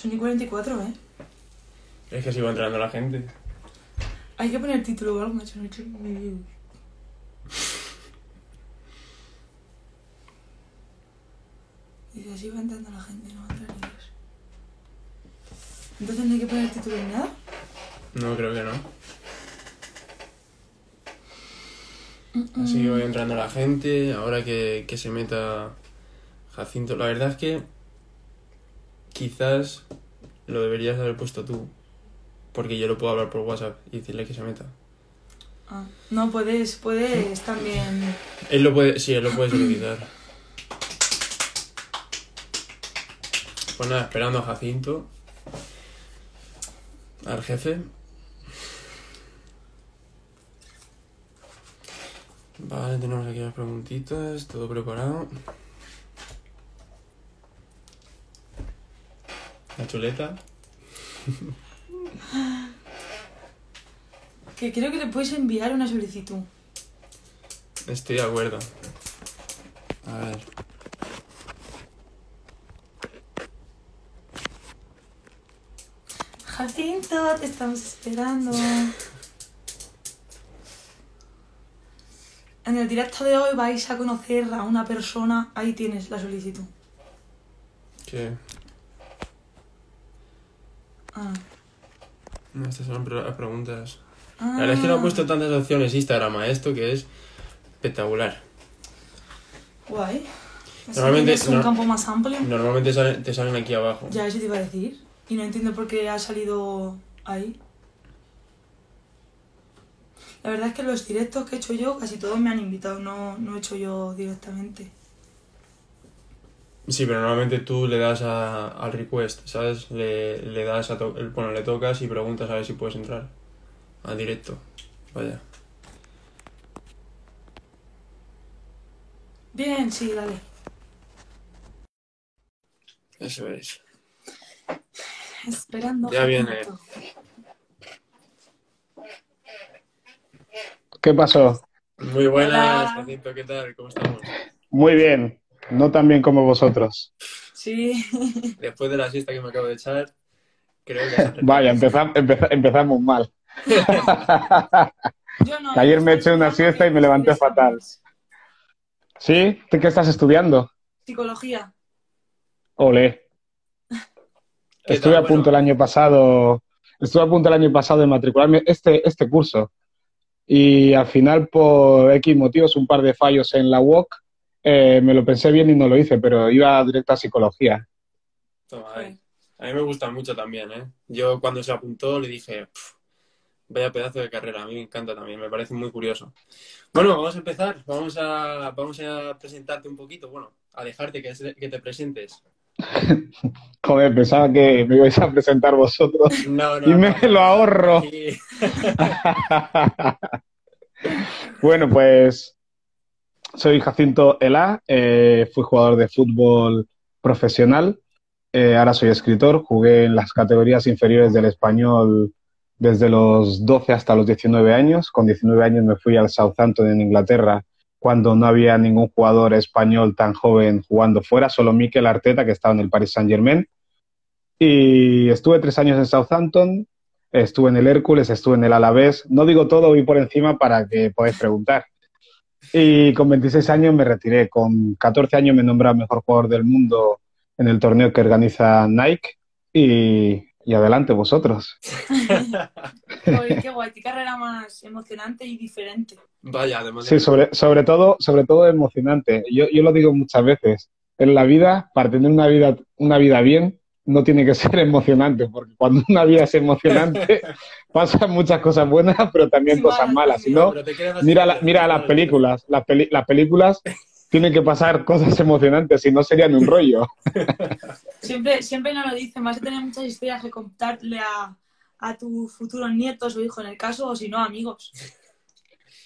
Son y 44, ¿eh? Es que sigo entrando la gente. Hay que poner título o algo. No he hecho. Dice, así va entrando la gente, no va a entrar ni Dios. Entonces no hay que poner título ni nada. No, creo que no. Así voy entrando la gente. Ahora que, que se meta Jacinto. La verdad es que quizás lo deberías haber puesto tú. Porque yo lo puedo hablar por WhatsApp y decirle que se meta. Ah, no, puedes, puedes también. Él lo puede, sí, él lo puede solicitar. Pues nada, esperando a Jacinto. Al jefe. Vale, tenemos aquí las preguntitas, todo preparado. La chuleta. Que creo que le puedes enviar una solicitud. Estoy de acuerdo. A ver. Jacinto, te estamos esperando. En el directo de hoy vais a conocer a una persona. Ahí tienes la solicitud. ¿Qué? Ah. No, estas son las preguntas. Ah. La verdad es que no he puesto tantas opciones Instagram a esto que es espectacular. Guay. Normalmente- tienes un no- campo más amplio. Normalmente salen- te salen aquí abajo. Ya, eso te iba a decir. Y no entiendo por qué ha salido ahí. La verdad es que los directos que he hecho yo, casi todos me han invitado, no, no he hecho yo directamente. Sí, pero normalmente tú le das a, al request, ¿sabes? Le, le das a to- el- bueno, le tocas y preguntas a ver si puedes entrar al directo. Vaya. Bien, sí, dale. Eso es. Esperando. Ya viene. ¿Qué pasó? Muy buenas. Jacinto, ¿qué tal? ¿Cómo estamos? Muy bien, no tan bien como vosotros. Sí. Después de la siesta que me acabo de echar, creo que... Vaya, empezam- empeza- empezamos mal. Yo no. Ayer me eché una siesta y me levanté fatal. ¿Sí? ¿Tú qué estás estudiando? Psicología. Ole. ¿Qué Estuve tal? a punto Bueno. el año pasado, estuve a punto el año pasado de matricularme este, este curso. Y al final, por X motivos, un par de fallos en la UOC, eh, me lo pensé bien y no lo hice, pero iba directo a psicología. Toma, ahí. A mí me gusta mucho también, ¿eh? Yo cuando se apuntó le dije, "Pf, vaya pedazo de carrera, a mí me encanta también, me parece muy curioso. Bueno, vamos a empezar, vamos a, vamos a presentarte un poquito, bueno, a dejarte que, te presentes. Joder, pensaba que me ibais a presentar vosotros. No, no, Y me no, lo ahorro. Bueno, pues soy Jacinto Elá, eh, fui jugador de fútbol profesional, eh, ahora soy escritor, jugué en las categorías inferiores del español desde los 12 hasta los 19 años. Con 19 años me fui al Southampton en Inglaterra cuando no había ningún jugador español tan joven jugando fuera, solo Mikel Arteta que estaba en el Paris Saint-Germain. Y estuve tres años en Southampton, estuve en el Hércules, estuve en el Alavés. No digo todo, voy por encima para que podáis preguntar. Y con 26 años me retiré. Con 14 años me nombraron mejor jugador del mundo en el torneo que organiza Nike. Y, y adelante vosotros. Joder, qué guay, qué carrera más emocionante y diferente. Vaya, además Sí, sobre, sobre todo, sobre todo emocionante. Yo, yo lo digo muchas veces. En la vida, para tener una vida, una vida bien, no tiene que ser emocionante, porque cuando una vida es emocionante, pasan muchas cosas buenas, pero también Sí, cosas malas. Si no, mira, la- mira las películas. Las, peli- las películas tienen que pasar cosas emocionantes, si no serían un rollo. Siempre, siempre nos lo dicen, vas a tener muchas historias que contarle a, a tus futuros nietos o hijos en el caso, o si no, amigos.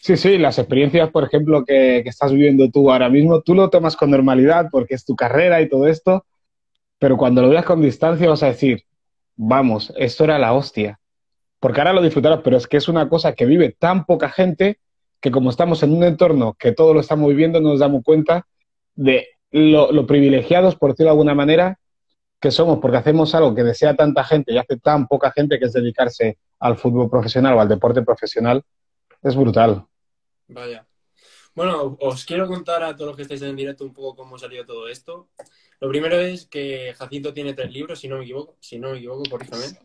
Sí, sí, las experiencias, por ejemplo, que, que estás viviendo tú ahora mismo, tú lo tomas con normalidad porque es tu carrera y todo esto, pero cuando lo veas con distancia vas a decir, vamos, esto era la hostia. Porque ahora lo disfrutarás, pero es que es una cosa que vive tan poca gente que como estamos en un entorno que todo lo estamos viviendo, no nos damos cuenta de lo, privilegiados, por decirlo de alguna manera, que somos porque hacemos algo que desea tanta gente y hace tan poca gente que es dedicarse al fútbol profesional o al deporte profesional, es brutal. Vaya. Bueno, os quiero contar a todos los que estáis en directo un poco cómo salió todo esto. Lo primero es que Jacinto tiene tres libros, si no me equivoco. Si no me equivoco, corrígeme.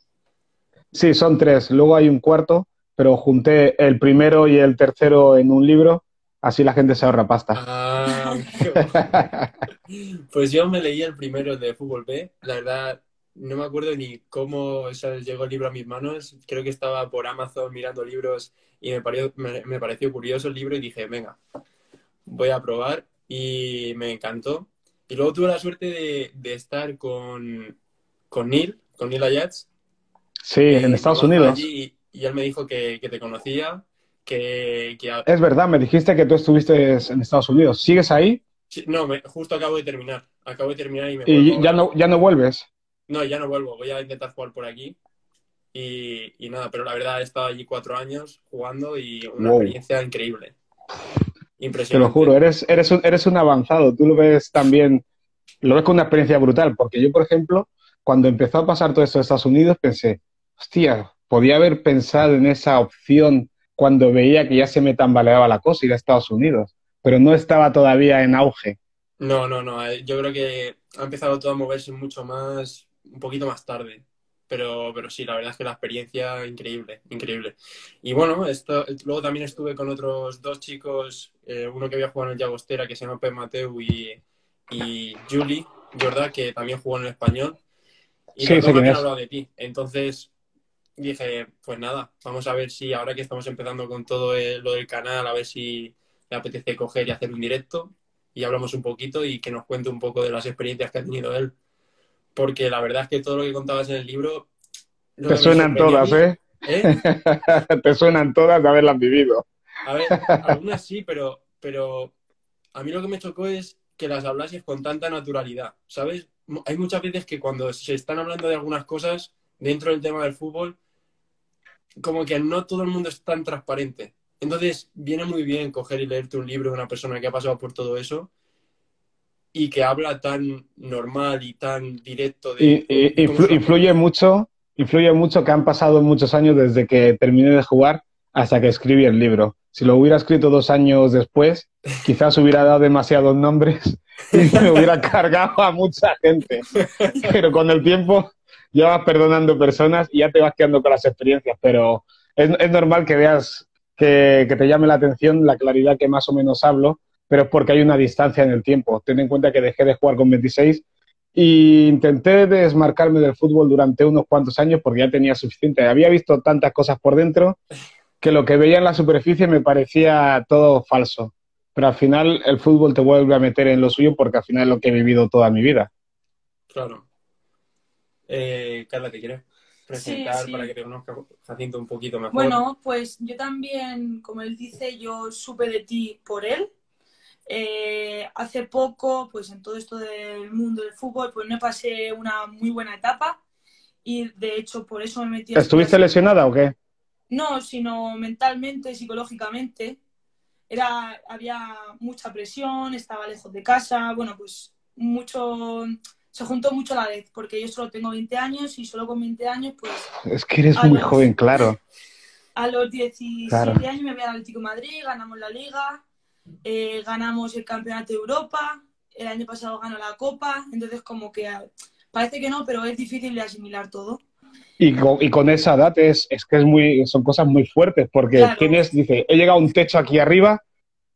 Sí, son tres. Luego hay un cuarto, pero junté el primero y el tercero en un libro, así la gente se ahorra pasta. Ah, pues yo me leí el primero de Fútbol B. La verdad, no me acuerdo ni cómo llegó el libro a mis manos. Creo que estaba por Amazon mirando libros y me pareció, me, pareció curioso el libro y dije, venga, voy a probar y me encantó. Y luego tuve la suerte de, estar con, con Neil, con Neil Ayats. Sí, en Estados Unidos. y él me dijo que, te conocía, que, Es verdad, me dijiste que tú estuviste en Estados Unidos. ¿Sigues ahí? no, justo acabo de terminar. Acabo de terminar y me ¿Y ya no, ya no vuelves? No, ya no vuelvo. Voy a intentar jugar por aquí. Y, nada, pero la verdad he estado allí cuatro años jugando y una experiencia increíble. Impresionante. Te lo juro, eres, eres, un, eres un avanzado. Tú lo ves también, lo ves con una experiencia brutal. Porque yo, por ejemplo, cuando empezó a pasar todo esto en Estados Unidos, pensé, hostia, podía haber pensado en esa opción cuando veía que ya se me tambaleaba la cosa ir a Estados Unidos, pero no estaba todavía en auge. No, no, no. Eh, yo creo que ha empezado todo a moverse mucho más un poquito más tarde. Pero, pero sí, la verdad es que la experiencia increíble, increíble. Y bueno, esto, luego también estuve con otros dos chicos, eh, uno que había jugado en el Llagostera, que se llama Pep Mateu, y, y Julie, Jorda, que también jugó en el español. Y sí, los hablado de ti. Entonces dije, pues nada, vamos a ver si ahora que estamos empezando con todo lo del canal, a ver si le apetece coger y hacer un directo y hablamos un poquito y que nos cuente un poco de las experiencias que ha tenido él porque la verdad es que todo lo que contabas en el libro... Te suenan todas, ¿eh? ¿eh? Te suenan todas de haberlas vivido. A ver, algunas sí, pero, pero a mí lo que me chocó es que las hablases con tanta naturalidad, ¿sabes? Hay muchas veces que cuando se están hablando de algunas cosas dentro del tema del fútbol, como que no todo el mundo es tan transparente. Entonces, viene muy bien coger y leerte un libro de una persona que ha pasado por todo eso y que habla tan normal y tan directo. De, y, influye mucho, influye mucho que han pasado muchos años desde que terminé de jugar hasta que escribí el libro. Si lo hubiera escrito dos años después, quizás hubiera dado demasiados nombres y me hubiera cargado a mucha gente. Pero con el tiempo ya vas perdonando personas y ya te vas quedando con las experiencias. Pero es, normal que veas que, que, te llame la atención la claridad que más o menos hablo pero es porque hay una distancia en el tiempo. Ten en cuenta que dejé de jugar con 26 e intenté desmarcarme del fútbol durante unos cuantos años porque ya tenía suficiente. Había visto tantas cosas por dentro que lo que veía en la superficie me parecía todo falso. Pero al final el fútbol te vuelve a meter en lo suyo porque al final es lo que he vivido toda mi vida. Claro. Eh, Carla, ¿te quieres presentar para que te conozca Jacinto un poquito mejor? Bueno, pues yo también, como él dice, yo supe de ti por él eh, hace poco, pues en todo esto del mundo del fútbol, pues me pasé una muy buena etapa y de hecho por eso me metí... ¿Estuviste lesionada o qué? No, sino mentalmente, psicológicamente. Era, había mucha presión, estaba lejos de casa, bueno, pues mucho, se juntó mucho a la vez, porque yo solo tengo 20 años y solo con 20 años, pues... Es que eres muy joven, claro. A los 17 años me voy al Atlético de Madrid, ganamos la liga, eh, ganamos el Campeonato de Europa, el año pasado ganó la Copa, entonces como que ah, parece que no, pero es difícil de asimilar todo. Y con, esa edad es, es, que es muy, son cosas muy fuertes, porque tienes, dice, he llegado a un techo aquí arriba,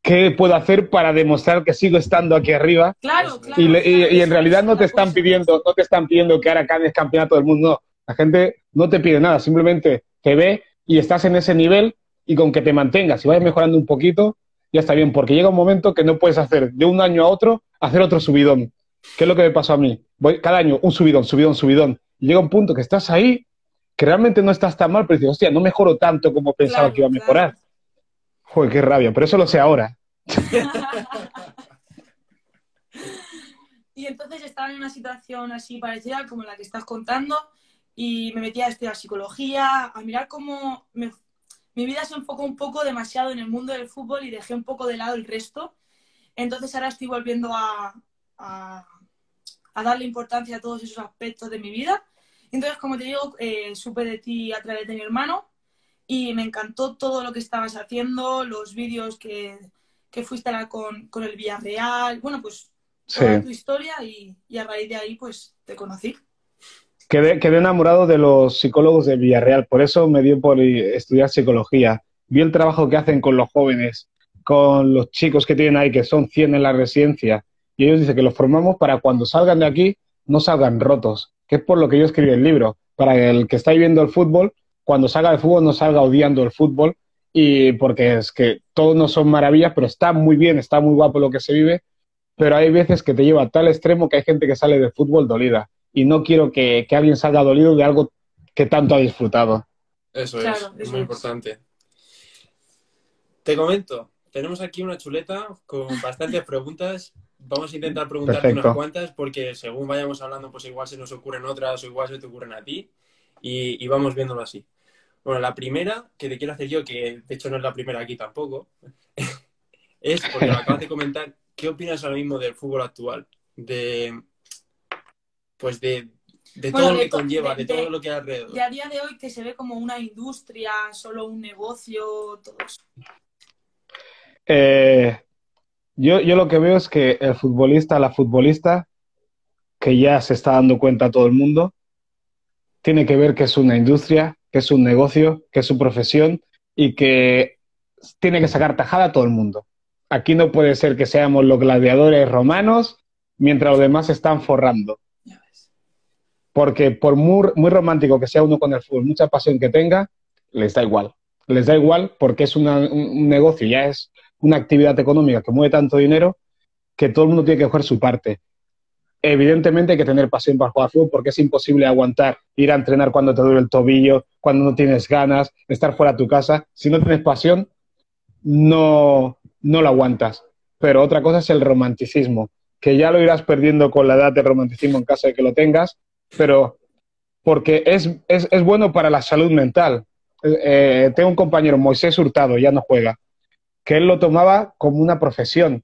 ¿qué puedo hacer para demostrar que sigo estando aquí arriba? Claro, claro. Y, en realidad no te están pidiendo, no te están pidiendo que ahora ganes campeonato del mundo, La gente no te pide nada, simplemente te ve y estás en ese nivel y con que te mantengas y vayas mejorando un poquito, ya está bien, porque llega un momento que no puedes hacer de un año a otro, hacer otro subidón. ¿Qué es lo que me pasó a mí? Voy cada año un subidón, subidón, subidón. Y llega un punto que estás ahí, que realmente no estás tan mal, pero dices, hostia, no mejoro tanto como pensaba que iba a mejorar. Joder, qué rabia, pero eso lo sé ahora. y entonces estaba en una situación así parecida como la que estás contando y me metí a estudiar psicología, a mirar cómo mi vida se enfocó un poco demasiado en el mundo del fútbol y dejé un poco de lado el resto. Entonces ahora estoy volviendo a, a darle importancia a todos esos aspectos de mi vida. Entonces, como te digo, eh, supe de ti a través de mi hermano y me encantó todo lo que estabas haciendo, los vídeos que, que fuiste a con, con, el Villarreal, bueno, pues toda tu historia y, y, a raíz de ahí pues te conocí. Quedé, quedé enamorado de los psicólogos de Villarreal, por eso me dio por estudiar psicología. Vi el trabajo que hacen con los jóvenes, con los chicos que tienen ahí, que son 100 en la residencia, y ellos dicen que los formamos para cuando salgan de aquí no salgan rotos, que es por lo que yo escribí el libro, para el que está viviendo el fútbol, cuando salga de fútbol no salga odiando el fútbol, y porque es que todos no son maravillas, pero está muy bien, está muy guapo lo que se vive, pero hay veces que te lleva a tal extremo que hay gente que sale del fútbol dolida, y no quiero que, alguien salga dolido de algo que tanto ha disfrutado. Eso es, es muy importante. Te comento, tenemos aquí una chuleta con bastantes preguntas. Vamos a intentar preguntarte unas cuantas porque según vayamos hablando, pues igual se nos ocurren otras o igual se te ocurren a ti y, vamos viéndolo así. Bueno, la primera que te quiero hacer yo, que de hecho no es la primera aquí tampoco, es porque lo acabas de comentar, ¿qué opinas ahora mismo del fútbol actual? De, pues de, todo lo que conlleva, de, todo lo que hay alrededor. De a día de hoy que se ve como una industria, solo un negocio, todo eso. Eh, yo, yo lo que veo es que el futbolista, la futbolista, que ya se está dando cuenta todo el mundo, tiene que ver que es una industria, que es un negocio, que es su profesión y que tiene que sacar tajada a todo el mundo. Aquí no puede ser que seamos los gladiadores romanos mientras los demás están forrando. Porque por muy, muy romántico que sea uno con el fútbol, mucha pasión que tenga, les da igual. Les da igual porque es un negocio, ya es una actividad económica que mueve tanto dinero que todo el mundo tiene que coger su parte. Evidentemente hay que tener pasión para jugar fútbol porque es imposible aguantar ir a entrenar cuando te duele el tobillo, cuando no tienes ganas, estar fuera de tu casa. Si no tienes pasión, no, no lo aguantas. Pero otra cosa es el romanticismo, que ya lo irás perdiendo con la edad del romanticismo en caso de que lo tengas, pero porque es, es, es bueno para la salud mental. Eh, tengo un compañero, Moisés Hurtado, ya no juega, que él lo tomaba como una profesión.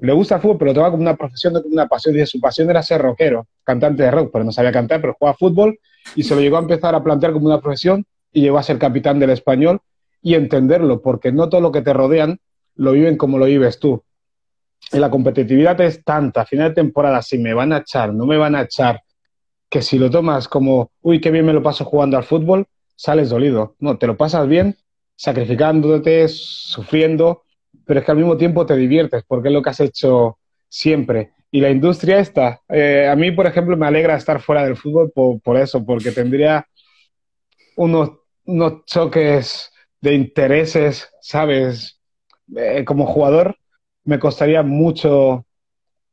Le gusta el fútbol, pero lo tomaba como una profesión, no como una pasión. Dice, su pasión era ser rockero, cantante de rock, pero no sabía cantar, pero jugaba fútbol y se lo llegó a empezar a plantear como una profesión y llegó a ser capitán del español y entenderlo, porque no todo lo que te rodean lo viven como lo vives tú. Y la competitividad es tanta, a final de temporada, si me van a echar, no me van a echar, que si lo tomas como, uy, qué bien me lo paso jugando al fútbol, sales dolido. No, te lo pasas bien sacrificándote, sufriendo, pero es que al mismo tiempo te diviertes porque es lo que has hecho siempre. Y la industria esta, eh, a mí, por ejemplo, me alegra estar fuera del fútbol por, eso, porque tendría unos, unos, choques de intereses, ¿sabes? Eh, como jugador, me costaría mucho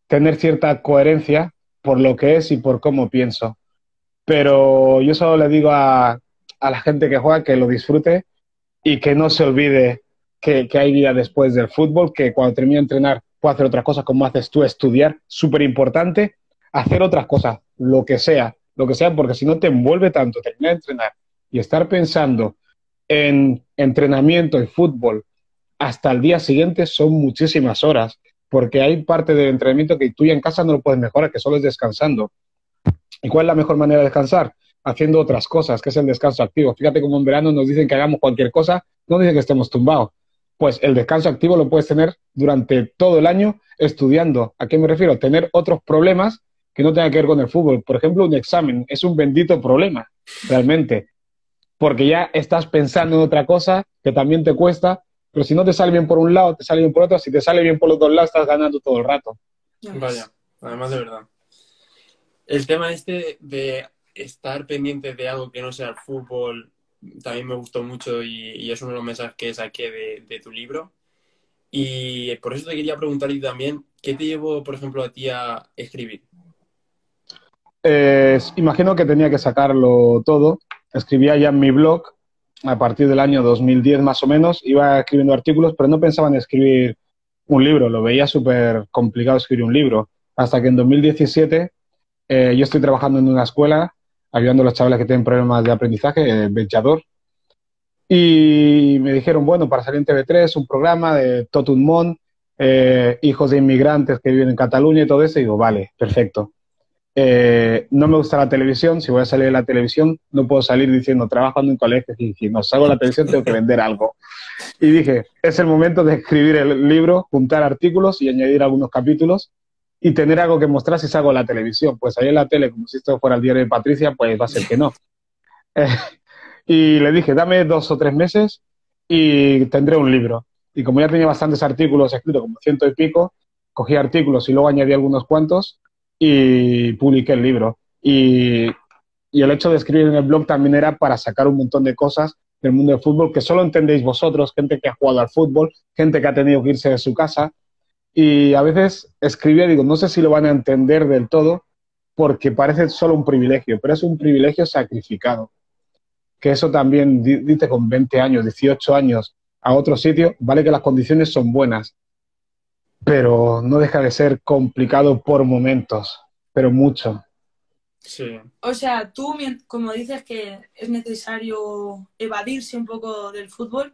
tener cierta coherencia por lo que es y por cómo pienso. Pero yo solo le digo a, a la gente que juega que lo disfrute y que no se olvide que, hay vida después del fútbol, que cuando termine de entrenar puede hacer otras cosas como haces tú, estudiar, súper importante, hacer otras cosas, lo que sea, lo que sea, porque si no te envuelve tanto terminar de entrenar y estar pensando en entrenamiento y fútbol hasta el día siguiente son muchísimas horas, porque hay parte del entrenamiento que tú ya en casa no lo puedes mejorar, que solo es descansando. ¿Y cuál es la mejor manera de descansar? haciendo otras cosas, que es el descanso activo. Fíjate como en verano nos dicen que hagamos cualquier cosa, no dicen que estemos tumbados. Pues el descanso activo lo puedes tener durante todo el año estudiando. ¿A qué me refiero? Tener otros problemas que no tengan que ver con el fútbol. Por ejemplo, un examen es un bendito problema, realmente, porque ya estás pensando en otra cosa que también te cuesta, pero si no te sale bien por un lado, te sale bien por otro, si te sale bien por los dos lados, estás ganando todo el rato. Vaya, además de verdad. El tema este de estar pendiente de algo que no sea el fútbol también me gustó mucho y, es uno de los mensajes que saqué de, tu libro. Y por eso te quería preguntar y también, ¿qué te llevó, por ejemplo, a ti a escribir? imagino que tenía que sacarlo todo. Escribía ya en mi blog a partir del año 2010 más o menos. Iba escribiendo artículos, pero no pensaba en escribir un libro. Lo veía súper complicado escribir un libro. Hasta que en 2017 eh, yo estoy trabajando en una escuela ayudando a los chavales que tienen problemas de aprendizaje, Belchador. Y me dijeron, bueno, para salir en TV3, un programa de Totum Mon, eh, hijos de inmigrantes que viven en Cataluña y todo eso, y digo, vale, perfecto. Eh, no me gusta la televisión, si voy a salir de la televisión, no puedo salir diciendo trabajo en colegio y si no salgo de la televisión tengo que vender algo. Y dije, es el momento de escribir el libro, juntar artículos y añadir algunos capítulos y tener algo que mostrar si salgo de la televisión. Pues ahí en la tele, como si esto fuera el diario de Patricia, pues va a ser que no. Eh, y le dije, dame dos o tres meses y tendré un libro. Y como ya tenía bastantes artículos escritos, como ciento y pico, cogí artículos y luego añadí algunos cuantos y publiqué el libro. Y, y, el hecho de escribir en el blog también era para sacar un montón de cosas del mundo del fútbol que solo entendéis vosotros, gente que ha jugado al fútbol, gente que ha tenido que irse de su casa. Y a veces escribía, digo, no sé si lo van a entender del todo, porque parece solo un privilegio, pero es un privilegio sacrificado. Que eso también, dice con 20 años, 18 años, a otro sitio, vale que las condiciones son buenas, pero no deja de ser complicado por momentos, pero mucho. Sí. O sea, tú, como dices que es necesario evadirse un poco del fútbol,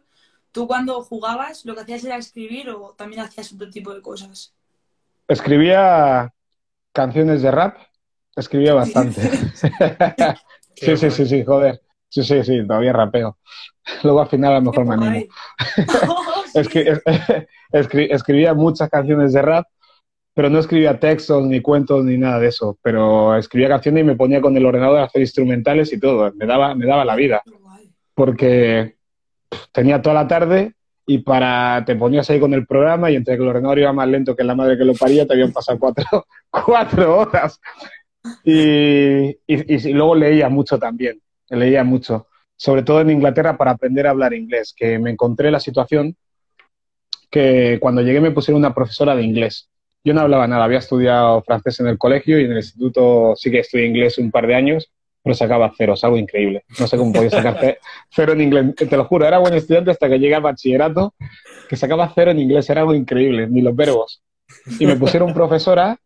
¿tú cuando jugabas lo que hacías era escribir o también hacías otro tipo de cosas? Escribía canciones de rap, escribía bastante. sí, sí, sí, sí, joder. Sí, sí, sí, todavía rapeo. Luego al final a lo mejor me animo. escribía muchas canciones de rap, pero no escribía textos, ni cuentos, ni nada de eso. Pero escribía canciones y me ponía con el ordenador a hacer instrumentales y todo. Me daba, me daba la vida. Porque tenía toda la tarde y para te ponías ahí con el programa y entre que el ordenador iba más lento que la madre que lo paría, te habían pasado cuatro, cuatro horas. Y, y, y, luego leía mucho también, leía mucho sobre todo en Inglaterra, para aprender a hablar inglés, que me encontré la situación que cuando llegué me pusieron una profesora de inglés. Yo no hablaba nada, había estudiado francés en el colegio y en el instituto sí que estudié inglés un par de años, pero sacaba ceros, algo increíble. No sé cómo podía sacar cero en inglés. Te lo juro, era buen estudiante hasta que llegué al bachillerato, que sacaba cero en inglés, era algo increíble, ni los verbos. Y me pusieron profesora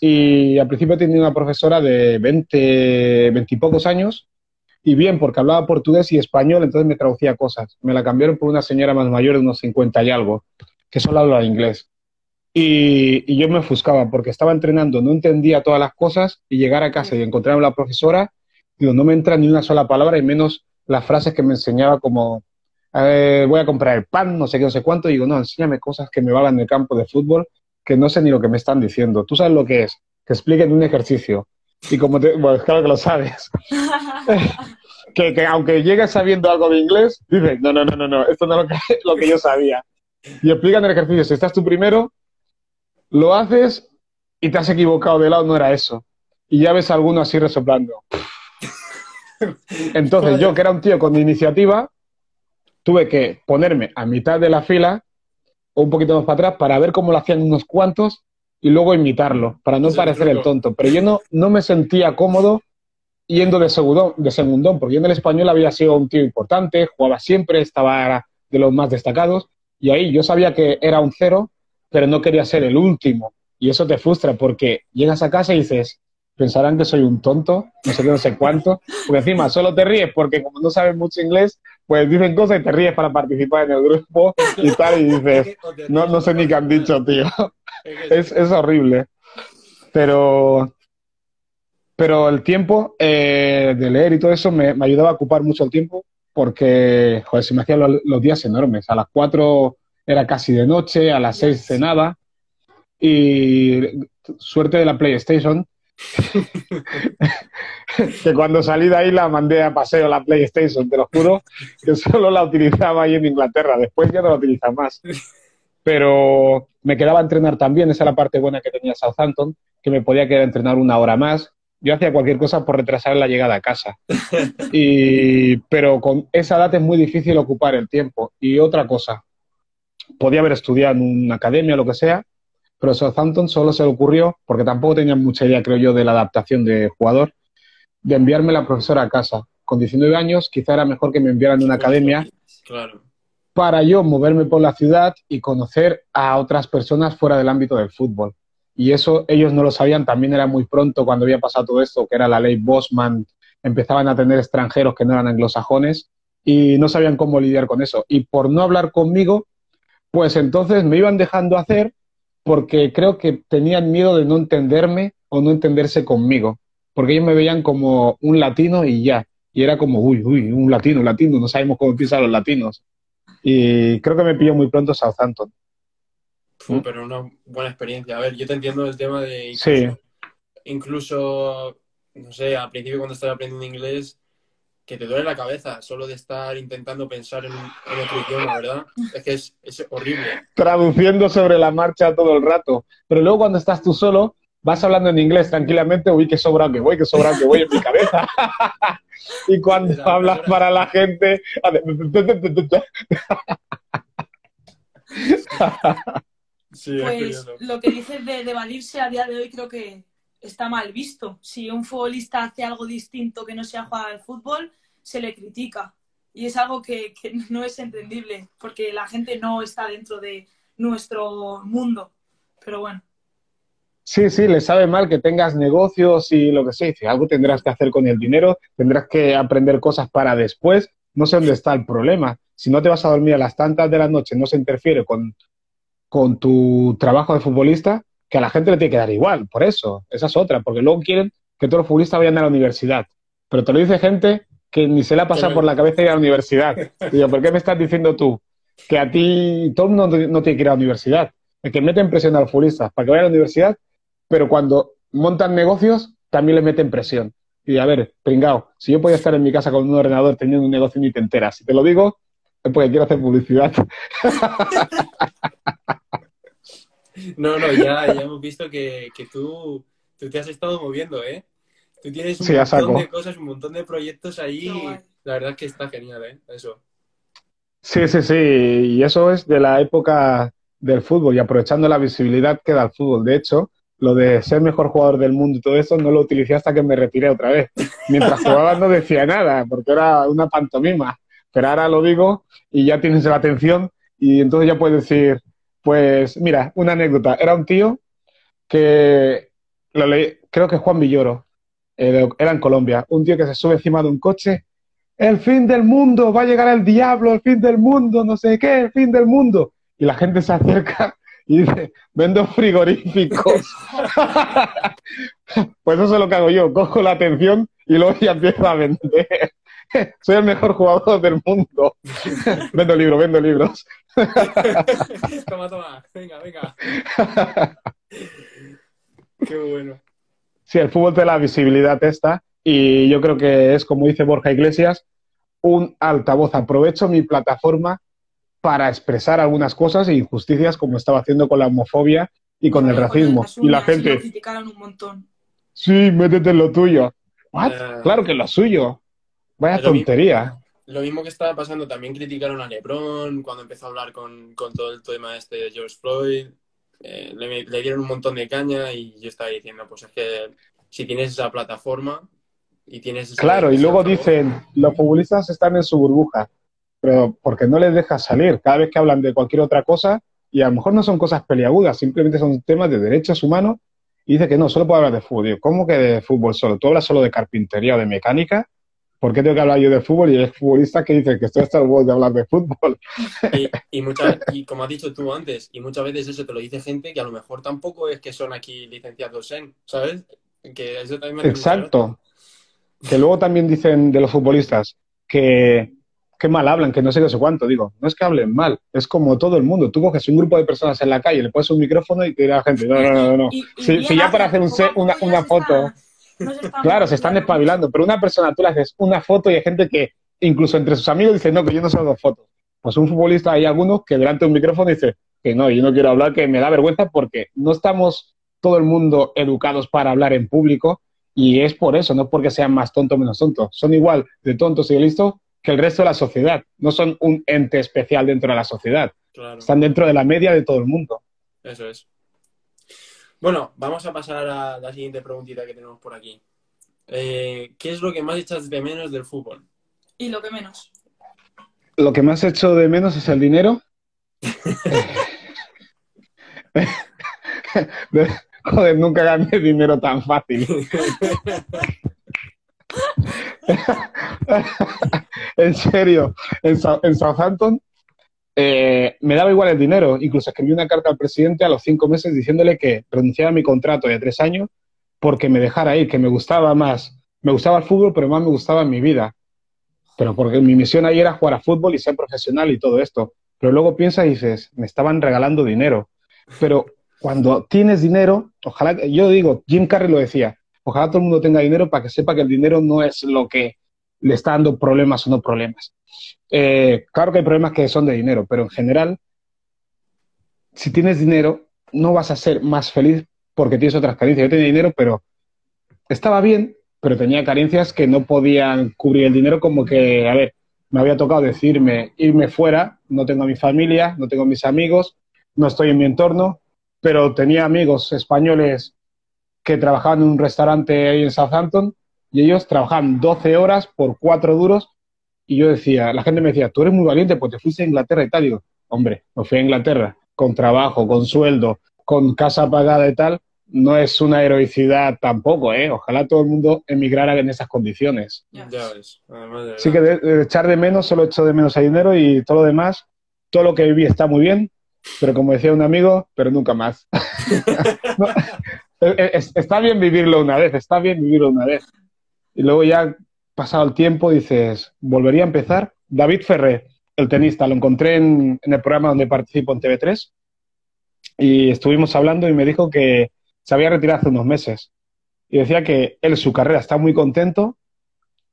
y al principio tenía una profesora de 20, 20 y pocos años y bien, porque hablaba portugués y español, entonces me traducía cosas. Me la cambiaron por una señora más mayor de unos 50 y algo, que solo hablaba inglés. Y, yo me ofuscaba porque estaba entrenando, no entendía todas las cosas y llegar a casa y encontrar a la profesora, digo, no me entra ni una sola palabra y menos las frases que me enseñaba como, voy a comprar el pan, no sé qué, no sé cuánto. Y digo, no, enséñame cosas que me valgan en el campo de fútbol, que no sé ni lo que me están diciendo. Tú sabes lo que es, que expliquen un ejercicio, y como te, bueno, claro que lo sabes. que, que, aunque llegues sabiendo algo de inglés, dices, no, no, no, no, no, esto no es lo que, lo que yo sabía. Y explican el ejercicio, si estás tú primero, lo haces y te has equivocado de lado, no era eso. Y ya ves a alguno así resoplando. Entonces yo, que era un tío con iniciativa, tuve que ponerme a mitad de la fila o un poquito más para atrás para ver cómo lo hacían unos cuantos y luego imitarlo, para no parecer el tonto. Pero yo no, no me sentía cómodo yendo de segundón, de segundón, porque yo en el español había sido un tío importante, jugaba siempre, estaba de los más destacados, y ahí yo sabía que era un cero, pero no quería ser el último. Y eso te frustra, porque llegas a casa y dices, pensarán que soy un tonto, no sé qué, no sé cuánto, porque encima solo te ríes porque como no sabes mucho inglés, pues dicen cosas y te ríes para participar en el grupo y tal, y dices, no, no sé ni qué han dicho, tío es, es, horrible. Pero, pero el tiempo eh, de leer y todo eso me, me, ayudaba a ocupar mucho el tiempo porque, joder, se me hacían los, días enormes. A las 4 era casi de noche, a las 6 cenaba y suerte de la PlayStation. que cuando salí de ahí la mandé a paseo la PlayStation, te lo juro, que solo la utilizaba ahí en Inglaterra, después ya no la utiliza más pero me quedaba a entrenar también, esa era la parte buena que tenía Southampton, que me podía quedar a entrenar una hora más. Yo hacía cualquier cosa por retrasar la llegada a casa. Y, pero con esa edad es muy difícil ocupar el tiempo. Y otra cosa, podía haber estudiado en una academia o lo que sea, pero Southampton solo se le ocurrió, porque tampoco tenía mucha idea, creo yo, de la adaptación de jugador, de enviarme la profesora a casa. Con 19 años, quizá era mejor que me enviaran a una academia. Claro para yo moverme por la ciudad y conocer a otras personas fuera del ámbito del fútbol. Y eso ellos no lo sabían, también era muy pronto cuando había pasado todo esto, que era la ley Bosman, empezaban a tener extranjeros que no eran anglosajones y no sabían cómo lidiar con eso. Y por no hablar conmigo, Pues entonces me iban dejando hacer porque creo que tenían miedo de no entenderme o no entenderse conmigo, porque ellos me veían como un latino y ya, y era como, uy, uy, un latino, un latino, no sabemos cómo piensan los latinos. Y creo que me pilló muy pronto Southampton. Fue, pero una buena experiencia. A ver, yo te entiendo el tema de... Incluso, sí. Incluso, no sé, al principio cuando estaba aprendiendo inglés, que te duele la cabeza solo de estar intentando pensar en, en otro idioma, ¿verdad? Es que es, es, horrible. Traduciendo sobre la marcha todo el rato. Pero luego cuando estás tú solo, vas hablando en inglés tranquilamente, uy, qué sobra que voy, qué sobra que voy en mi cabeza. y cuando hablas para la gente... sí, pues lo que dices de, de evadirse a día de hoy creo que está mal visto. Si un futbolista hace algo distinto que no sea jugar al fútbol, se le critica. Y es algo que, no es entendible, porque la gente no está dentro de nuestro mundo. Pero bueno. Sí, sí, le sabe mal que tengas negocios y lo que sea. Dice, algo tendrás que hacer con el dinero, tendrás que aprender cosas para después. No sé dónde está el problema. Si no te vas a dormir a las tantas de la noche, no se interfiere con, con tu trabajo de futbolista, que a la gente le tiene que dar igual, por eso, esa es otra, porque luego quieren que todos los futbolistas vayan a la universidad. Pero te lo dice gente que ni se le ha pasado por la cabeza ir a la universidad. Digo, ¿por qué me estás diciendo tú que a ti todo el mundo no tiene que ir a la universidad? El que meten presión a los futbolistas para que vayan a la universidad, pero cuando montan negocios también le meten presión. Y a ver, pringao, si yo podía estar en mi casa con un ordenador teniendo un negocio ni te enteras. Si te lo digo, es porque quiero hacer publicidad. No, no, ya, ya hemos visto que, que tú, tú, te has estado moviendo, ¿eh? Tú tienes un sí, montón de cosas, un montón de proyectos ahí. No, la verdad es que está genial, ¿eh? Eso. Sí, sí, sí. Y eso es de la época del fútbol y aprovechando la visibilidad que da el fútbol. De hecho, lo de ser mejor jugador del mundo y todo eso no lo utilicé hasta que me retiré otra vez. Mientras jugaba no decía nada, porque era una pantomima. Pero ahora lo digo y ya tienes la atención y entonces ya puedes decir, pues mira, una anécdota. Era un tío que lo leí, creo que Juan Villoro, eh, era en Colombia, un tío que se sube encima de un coche. El fin del mundo, va a llegar el diablo, el fin del mundo, no sé qué, el fin del mundo. Y la gente se acerca y dice, vendo frigoríficos. pues eso es lo que hago yo, cojo la atención y luego ya empiezo a vender. Soy el mejor jugador del mundo. vendo libros, vendo libros. toma, toma. Venga, venga. Qué bueno. Sí, el fútbol te da la visibilidad esta y yo creo que es, como dice Borja Iglesias, un altavoz. Aprovecho mi plataforma para expresar algunas cosas e injusticias como estaba haciendo con la homofobia y con el racismo. y la gente... Sí, métete en lo tuyo. ¿What? Uh... Claro que es lo suyo. Vaya lo tontería. Mismo, lo mismo que estaba pasando, también criticaron a LeBron cuando empezó a hablar con, con todo el tema este de George Floyd. Eh, le, le, dieron un montón de caña y yo estaba diciendo, pues es que si tienes esa plataforma y tienes... Ese, claro, y luego dicen, los futbolistas están en su burbuja, pero porque no les dejas salir cada vez que hablan de cualquier otra cosa y a lo mejor no son cosas peliagudas, simplemente son temas de derechos humanos y dice que no, solo puedo hablar de fútbol. Digo, ¿Cómo que de fútbol solo? ¿Tú hablas solo de carpintería o de mecánica? ¿Por qué tengo que hablar yo de fútbol y es futbolista que dice que estoy hasta el huevo de hablar de fútbol? Y, y, muchas, y como has dicho tú antes, y muchas veces eso te lo dice gente que a lo mejor tampoco es que son aquí licenciados en, ¿sabes? Que eso también me Exacto. Que luego también dicen de los futbolistas que, que mal hablan, que no sé qué sé cuánto. Digo, no es que hablen mal, es como todo el mundo. Tú coges un grupo de personas en la calle, le pones un micrófono y te dirá la gente, no, no, no, no. Y, y si, si, ya para hacer un una, una foto... Está, no se claro, se están despabilando, pero una persona, tú le haces una foto y hay gente que incluso entre sus amigos dice, no, que yo no solo hago fotos. Pues un futbolista hay algunos que delante de un micrófono dice que no, yo no quiero hablar, que me da vergüenza porque no estamos todo el mundo educados para hablar en público y es por eso, no porque sean más tontos o menos tontos. Son igual de tontos y de listos que el resto de la sociedad. No son un ente especial dentro de la sociedad. Claro. Están dentro de la media de todo el mundo. Eso es. Bueno, vamos a pasar a la siguiente preguntita que tenemos por aquí. Eh, ¿Qué es lo que más echas de menos del fútbol? Y lo que menos. Lo que más echo de menos es el dinero. Joder, nunca gané dinero tan fácil. en serio, en, en, Southampton eh, me daba igual el dinero. Incluso escribí una carta al presidente a los cinco meses diciéndole que renunciaba a mi contrato de tres años porque me dejara ir, que me gustaba más. Me gustaba el fútbol, pero más me gustaba mi vida. Pero porque mi misión ahí era jugar a fútbol y ser profesional y todo esto. Pero luego piensas y dices, me estaban regalando dinero. Pero cuando tienes dinero, ojalá, yo digo, Jim Carrey lo decía, ojalá todo el mundo tenga dinero para que sepa que el dinero no es lo que le está dando problemas o no problemas. Eh, claro que hay problemas que son de dinero, pero en general, si tienes dinero, no vas a ser más feliz porque tienes otras carencias. Yo tenía dinero, pero estaba bien, pero tenía carencias que no podían cubrir el dinero, como que, a ver, me había tocado decirme, irme fuera, no tengo a mi familia, no tengo a mis amigos, no estoy en mi entorno, pero tenía amigos españoles que trabajaban en un restaurante ahí en Southampton y ellos trabajaban 12 horas por 4 duros y yo decía, la gente me decía, tú eres muy valiente porque te fuiste a Inglaterra y tal. Y digo, hombre, me fui a Inglaterra con trabajo, con sueldo, con casa pagada y tal. No es una heroicidad tampoco, ¿eh? Ojalá todo el mundo emigrara en esas condiciones. Ya ves. Además Sí que de, echar de menos, solo echo de menos el dinero y todo lo demás, todo lo que viví está muy bien, pero como decía un amigo, pero nunca más. está bien vivirlo una vez, está bien vivirlo una vez. Y luego ya, pasado el tiempo, dices, ¿volvería a empezar? David Ferrer, el tenista, lo encontré en, el programa donde participo en TV3 y estuvimos hablando y me dijo que se había retirado hace unos meses. Y decía que él, su carrera, está muy contento,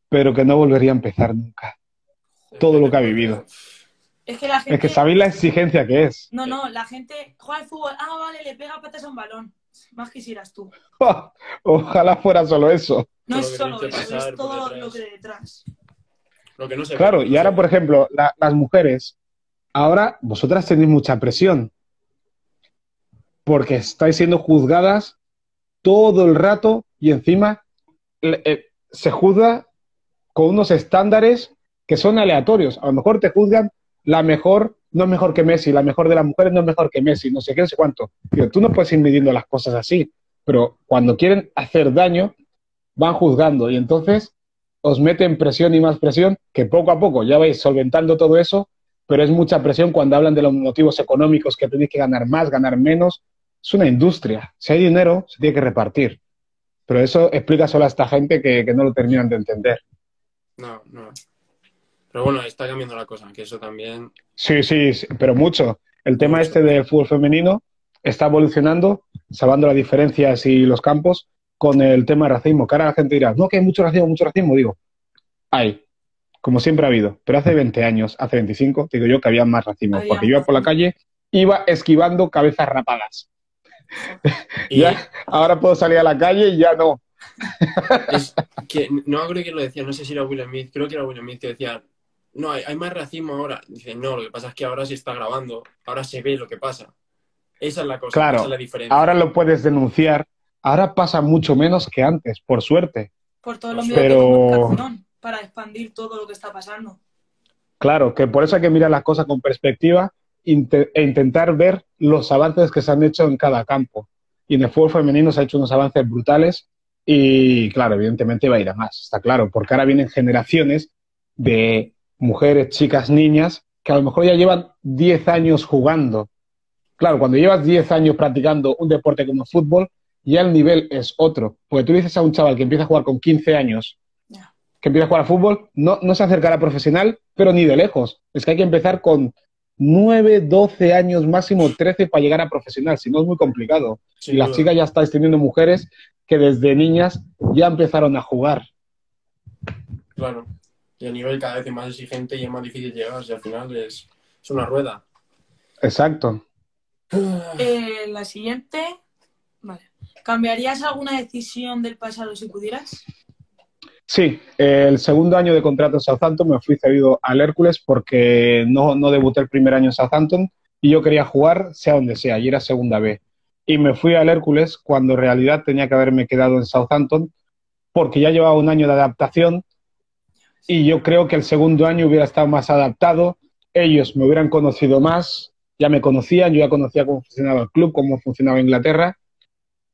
pero que no volvería a empezar nunca. Todo lo que ha vivido. Es que la gente... Es que sabéis la exigencia que es. No, no, la gente juega al fútbol. Ah, vale, le pega patas a un balón. Más quisieras tú. Ojalá fuera solo eso. No es solo eso, es todo lo que detrás. Lo que no se claro, ve, y ahora, por ejemplo, las mujeres, ahora vosotras tenéis mucha presión. Porque estáis siendo juzgadas todo el rato y encima eh, se juzga con unos estándares que son aleatorios. A lo mejor te juzgan la mejor no es mejor que Messi, la mejor de las mujeres no es mejor que Messi, no sé qué, no sé cuánto. Pero tú no puedes ir midiendo las cosas así, pero cuando quieren hacer daño, van juzgando y entonces os meten presión y más presión, que poco a poco ya vais solventando todo eso, pero es mucha presión cuando hablan de los motivos económicos, que tenéis que ganar más, ganar menos. Es una industria. Si hay dinero, se tiene que repartir. Pero eso explica solo a esta gente que no lo terminan de entender. No, no. Pero bueno, está cambiando la cosa, que eso también. Sí, sí, pero mucho. El tema este del fútbol femenino está evolucionando, salvando las diferencias y los campos con el tema del racismo. Que ahora la gente dirá, no, que hay mucho racismo, mucho racismo. Digo, hay, como siempre ha habido. Pero hace 20 años, hace 25, digo yo que había más racismo. porque yo iba por la calle, iba esquivando cabezas rapadas. Y ya, ahora puedo salir a la calle y ya no. Es que no creo que lo decía, no sé si era Will Smith, creo que era Will Smith que decía, no, hay, más racismo ahora. Dicen, no, lo que pasa es que ahora se está grabando, ahora se ve lo que pasa. Esa es la cosa, claro, esa es la diferencia. Ahora lo puedes denunciar, ahora pasa mucho menos que antes, por suerte. Por todo lo Pero... para expandir todo lo que está pasando. Claro, que por eso hay que mirar las cosas con perspectiva e intentar ver los avances que se han hecho en cada campo. Y en el fútbol femenino se han hecho unos avances brutales y, claro, evidentemente va a ir a más, está claro, porque ahora vienen generaciones de mujeres, chicas, niñas, que a lo mejor ya llevan 10 años jugando. Claro, cuando llevas 10 años practicando un deporte como el fútbol, ya el nivel es otro. Porque tú dices a un chaval que empieza a jugar con 15 años, que empieza a jugar a fútbol, no, no se acercará a profesional, pero ni de lejos. Es que hay que empezar con 9, 12 años, máximo 13 para llegar a profesional, si no es muy complicado. y las chicas ya estáis teniendo mujeres que desde niñas ya empezaron a jugar. Claro y a nivel cada vez es más exigente y es más difícil llegar, y al final es, una rueda. Exacto. Eh, la siguiente. Vale. ¿Cambiarías alguna decisión del pasado si pudieras? Sí, el segundo año de contrato en Southampton me fui cedido al Hércules porque no, no debuté el primer año en Southampton y yo quería jugar sea donde sea, y era segunda B. Y me fui al Hércules cuando en realidad tenía que haberme quedado en Southampton porque ya llevaba un año de adaptación y yo creo que el segundo año hubiera estado más adaptado, ellos me hubieran conocido más, ya me conocían, yo ya conocía cómo funcionaba el club, cómo funcionaba Inglaterra,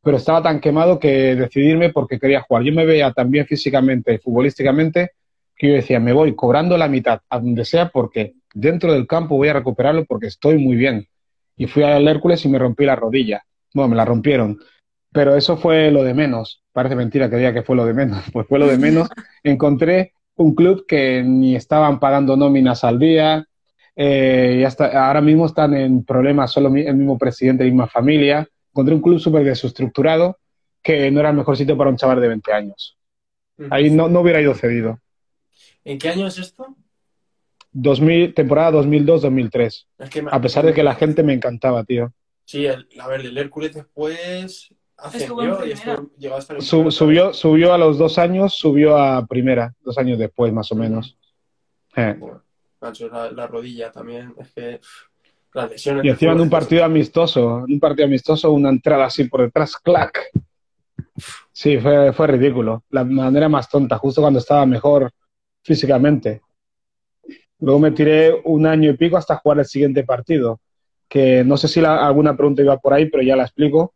pero estaba tan quemado que decidirme porque quería jugar. Yo me veía también físicamente y futbolísticamente que yo decía, me voy cobrando la mitad a donde sea porque dentro del campo voy a recuperarlo porque estoy muy bien. Y fui al Hércules y me rompí la rodilla. Bueno, me la rompieron. Pero eso fue lo de menos. Parece mentira que diga que fue lo de menos. Pues fue lo de menos. Encontré un club que ni estaban pagando nóminas al día. Eh, y hasta ahora mismo están en problemas solo el mismo presidente y misma familia. Encontré un club súper desestructurado que no era el mejor sitio para un chaval de 20 años. Ahí no, no hubiera ido cedido. ¿En qué año es esto? 2000, temporada 2002-2003. A pesar de que la gente me encantaba, tío. Sí, a ver, el Hércules después ascendió y llegó hasta el subió, subió a los dos años, subió a primera, dos años después, más o menos. Eh. la, rodilla también, es que las lesiones. Y encima en un partido amistoso, en un partido amistoso, una entrada así por detrás, clac. Sí, fue, fue ridículo. La manera más tonta, justo cuando estaba mejor físicamente. Luego me tiré un año y pico hasta jugar el siguiente partido, que no sé si alguna pregunta iba por ahí, pero ya la explico.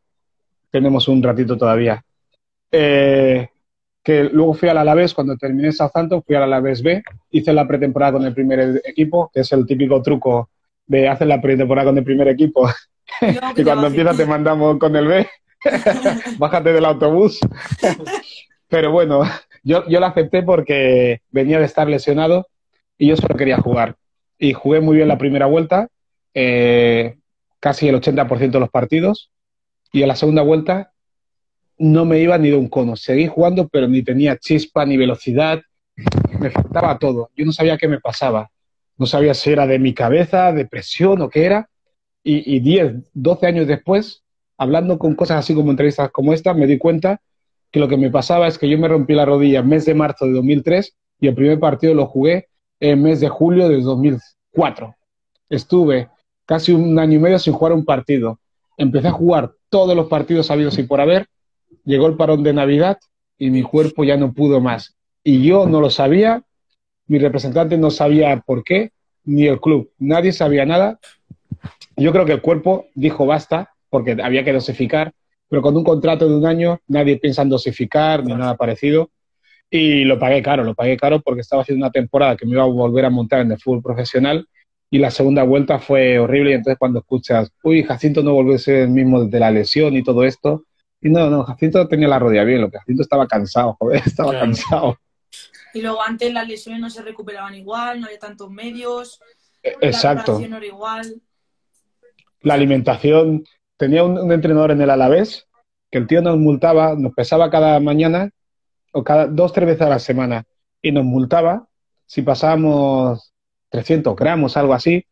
Tenemos un ratito todavía. Eh, que luego fui al Alavés, cuando terminé Southampton, fui al Alavés B, hice la pretemporada con el primer equipo, que es el típico truco de hacer la pretemporada con el primer equipo, y cuando empieza te mandamos con el B, bájate del autobús. Pero bueno, yo, yo la acepté porque venía de estar lesionado y yo solo quería jugar. Y jugué muy bien la primera vuelta, eh, casi el 80% de los partidos, y en la segunda vuelta no me iba ni de un cono. Seguí jugando, pero ni tenía chispa ni velocidad, me faltaba todo. Yo no sabía qué me pasaba. No sabía si era de mi cabeza, de presión o qué era. Y, y 10, 12 años después, hablando con cosas así como entrevistas como esta, me di cuenta que lo que me pasaba es que yo me rompí la rodilla en mes de marzo de 2003 y el primer partido lo jugué en mes de julio de 2004. Estuve casi un año y medio sin jugar un partido. Empecé a jugar todos los partidos habidos y por haber. Llegó el parón de Navidad y mi cuerpo ya no pudo más. Y yo no lo sabía, mi representante no sabía por qué, ni el club. Nadie sabía nada. Yo creo que el cuerpo dijo basta, porque había que dosificar, pero con un contrato de un año nadie piensa en dosificar ni nada parecido. Y lo pagué caro, lo pagué caro porque estaba haciendo una temporada que me iba a volver a montar en el fútbol profesional y la segunda vuelta fue horrible y entonces cuando escuchas, uy, Jacinto no volvió a ser el mismo desde la lesión y todo esto, y no, no, Jacinto tenía la rodilla bien, lo que Jacinto estaba cansado, joder, estaba cansado. Y luego antes las lesiones no se recuperaban igual, no había tantos medios. E, exacto. La era igual. La alimentación, tenía un, un entrenador en el Alavés que el tío nos multaba, nos pesaba cada mañana o cada dos, tres veces a la semana y nos multaba si pasábamos 300 gramos, algo así.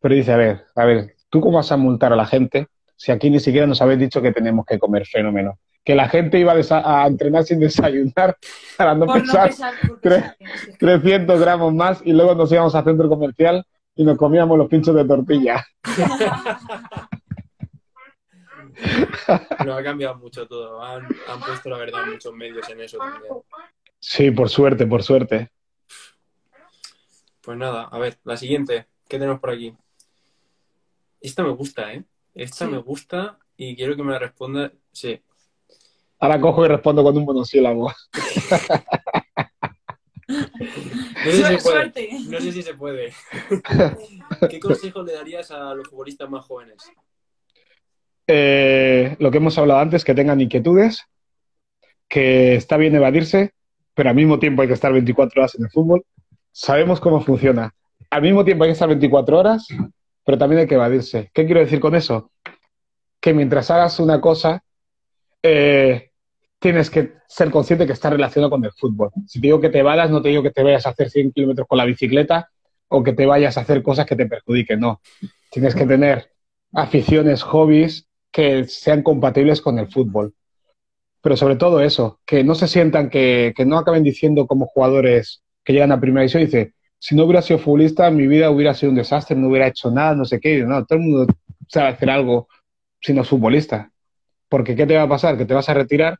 Pero dice, a ver, a ver, ¿tú cómo vas a multar a la gente si aquí ni siquiera nos habéis dicho que tenemos que comer fenómeno? Que la gente iba a, entrenar sin desayunar para no pesar, 300 gramos más y luego nos íbamos al centro comercial y nos comíamos los pinchos de tortilla. No ha cambiado mucho todo. Han, puesto, la verdad, muchos medios en eso también. Sí, por suerte, por suerte. Pues nada, a ver, la siguiente. ¿Qué tenemos por aquí? Esta me gusta, ¿eh? Esta me gusta y quiero que me la responda. Sí. Ahora cojo y respondo con un monosílabo. No sé, si se puede. no sé si se puede. ¿Qué consejo le darías a los futbolistas más jóvenes? Eh, lo que hemos hablado antes, que tengan inquietudes, que está bien evadirse, pero al mismo tiempo hay que estar 24 horas en el fútbol. Sabemos cómo funciona. Al mismo tiempo hay que estar 24 horas, pero también hay que evadirse. ¿Qué quiero decir con eso? Que mientras hagas una cosa, eh, tienes que ser consciente que está relacionado con el fútbol. Si te digo que te evadas, no te digo que te vayas a hacer 100 kilómetros con la bicicleta o que te vayas a hacer cosas que te perjudiquen, no. Tienes que tener aficiones, hobbies que sean compatibles con el fútbol. Pero sobre todo eso, que no se sientan, que, no acaben diciendo como jugadores que llegan a primera división y dicen, si no hubiera sido futbolista, mi vida hubiera sido un desastre, no hubiera hecho nada, no sé qué. No, todo el mundo sabe hacer algo si no es futbolista. Porque ¿qué te va a pasar? Que te vas a retirar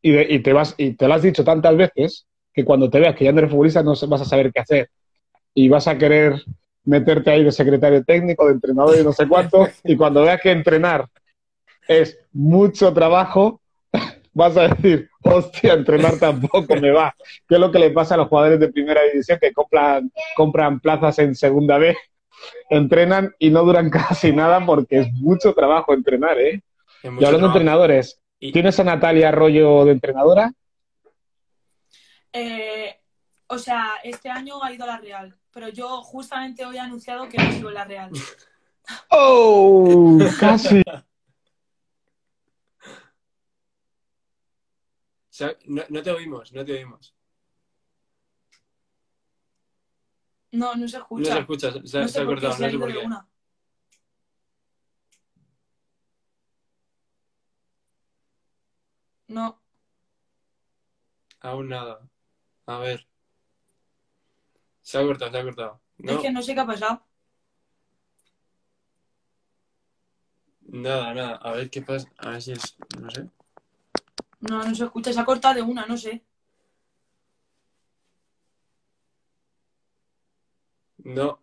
y, y, te vas y te lo has dicho tantas veces que cuando te veas que ya no eres futbolista no vas a saber qué hacer. Y vas a querer meterte ahí de secretario técnico, de entrenador y no sé cuánto, y cuando veas que entrenar es mucho trabajo, vas a decir, hostia, entrenar tampoco me va. ¿Qué es lo que le pasa a los jugadores de primera división que compran, compran plazas en segunda B entrenan y no duran casi nada porque es mucho trabajo entrenar, ¿eh? Y hablando de entrenadores, ¿tienes a Natalia Arroyo de entrenadora? Eh, o sea, este año ha ido a la Real, pero yo justamente hoy he anunciado que no sigo en la Real. ¡Oh! Casi. No, te oímos, no te oímos. No, no se escucha. No se escucha, se, ha cortado, no sé por qué. No. Aún nada. A ver. Se ha cortado, se ha cortado. Es que no sé qué ha pasado. Nada, nada. A ver qué pasa. A ver si es. No sé. No, no se escucha. Se ha cortado de una, no sé. No.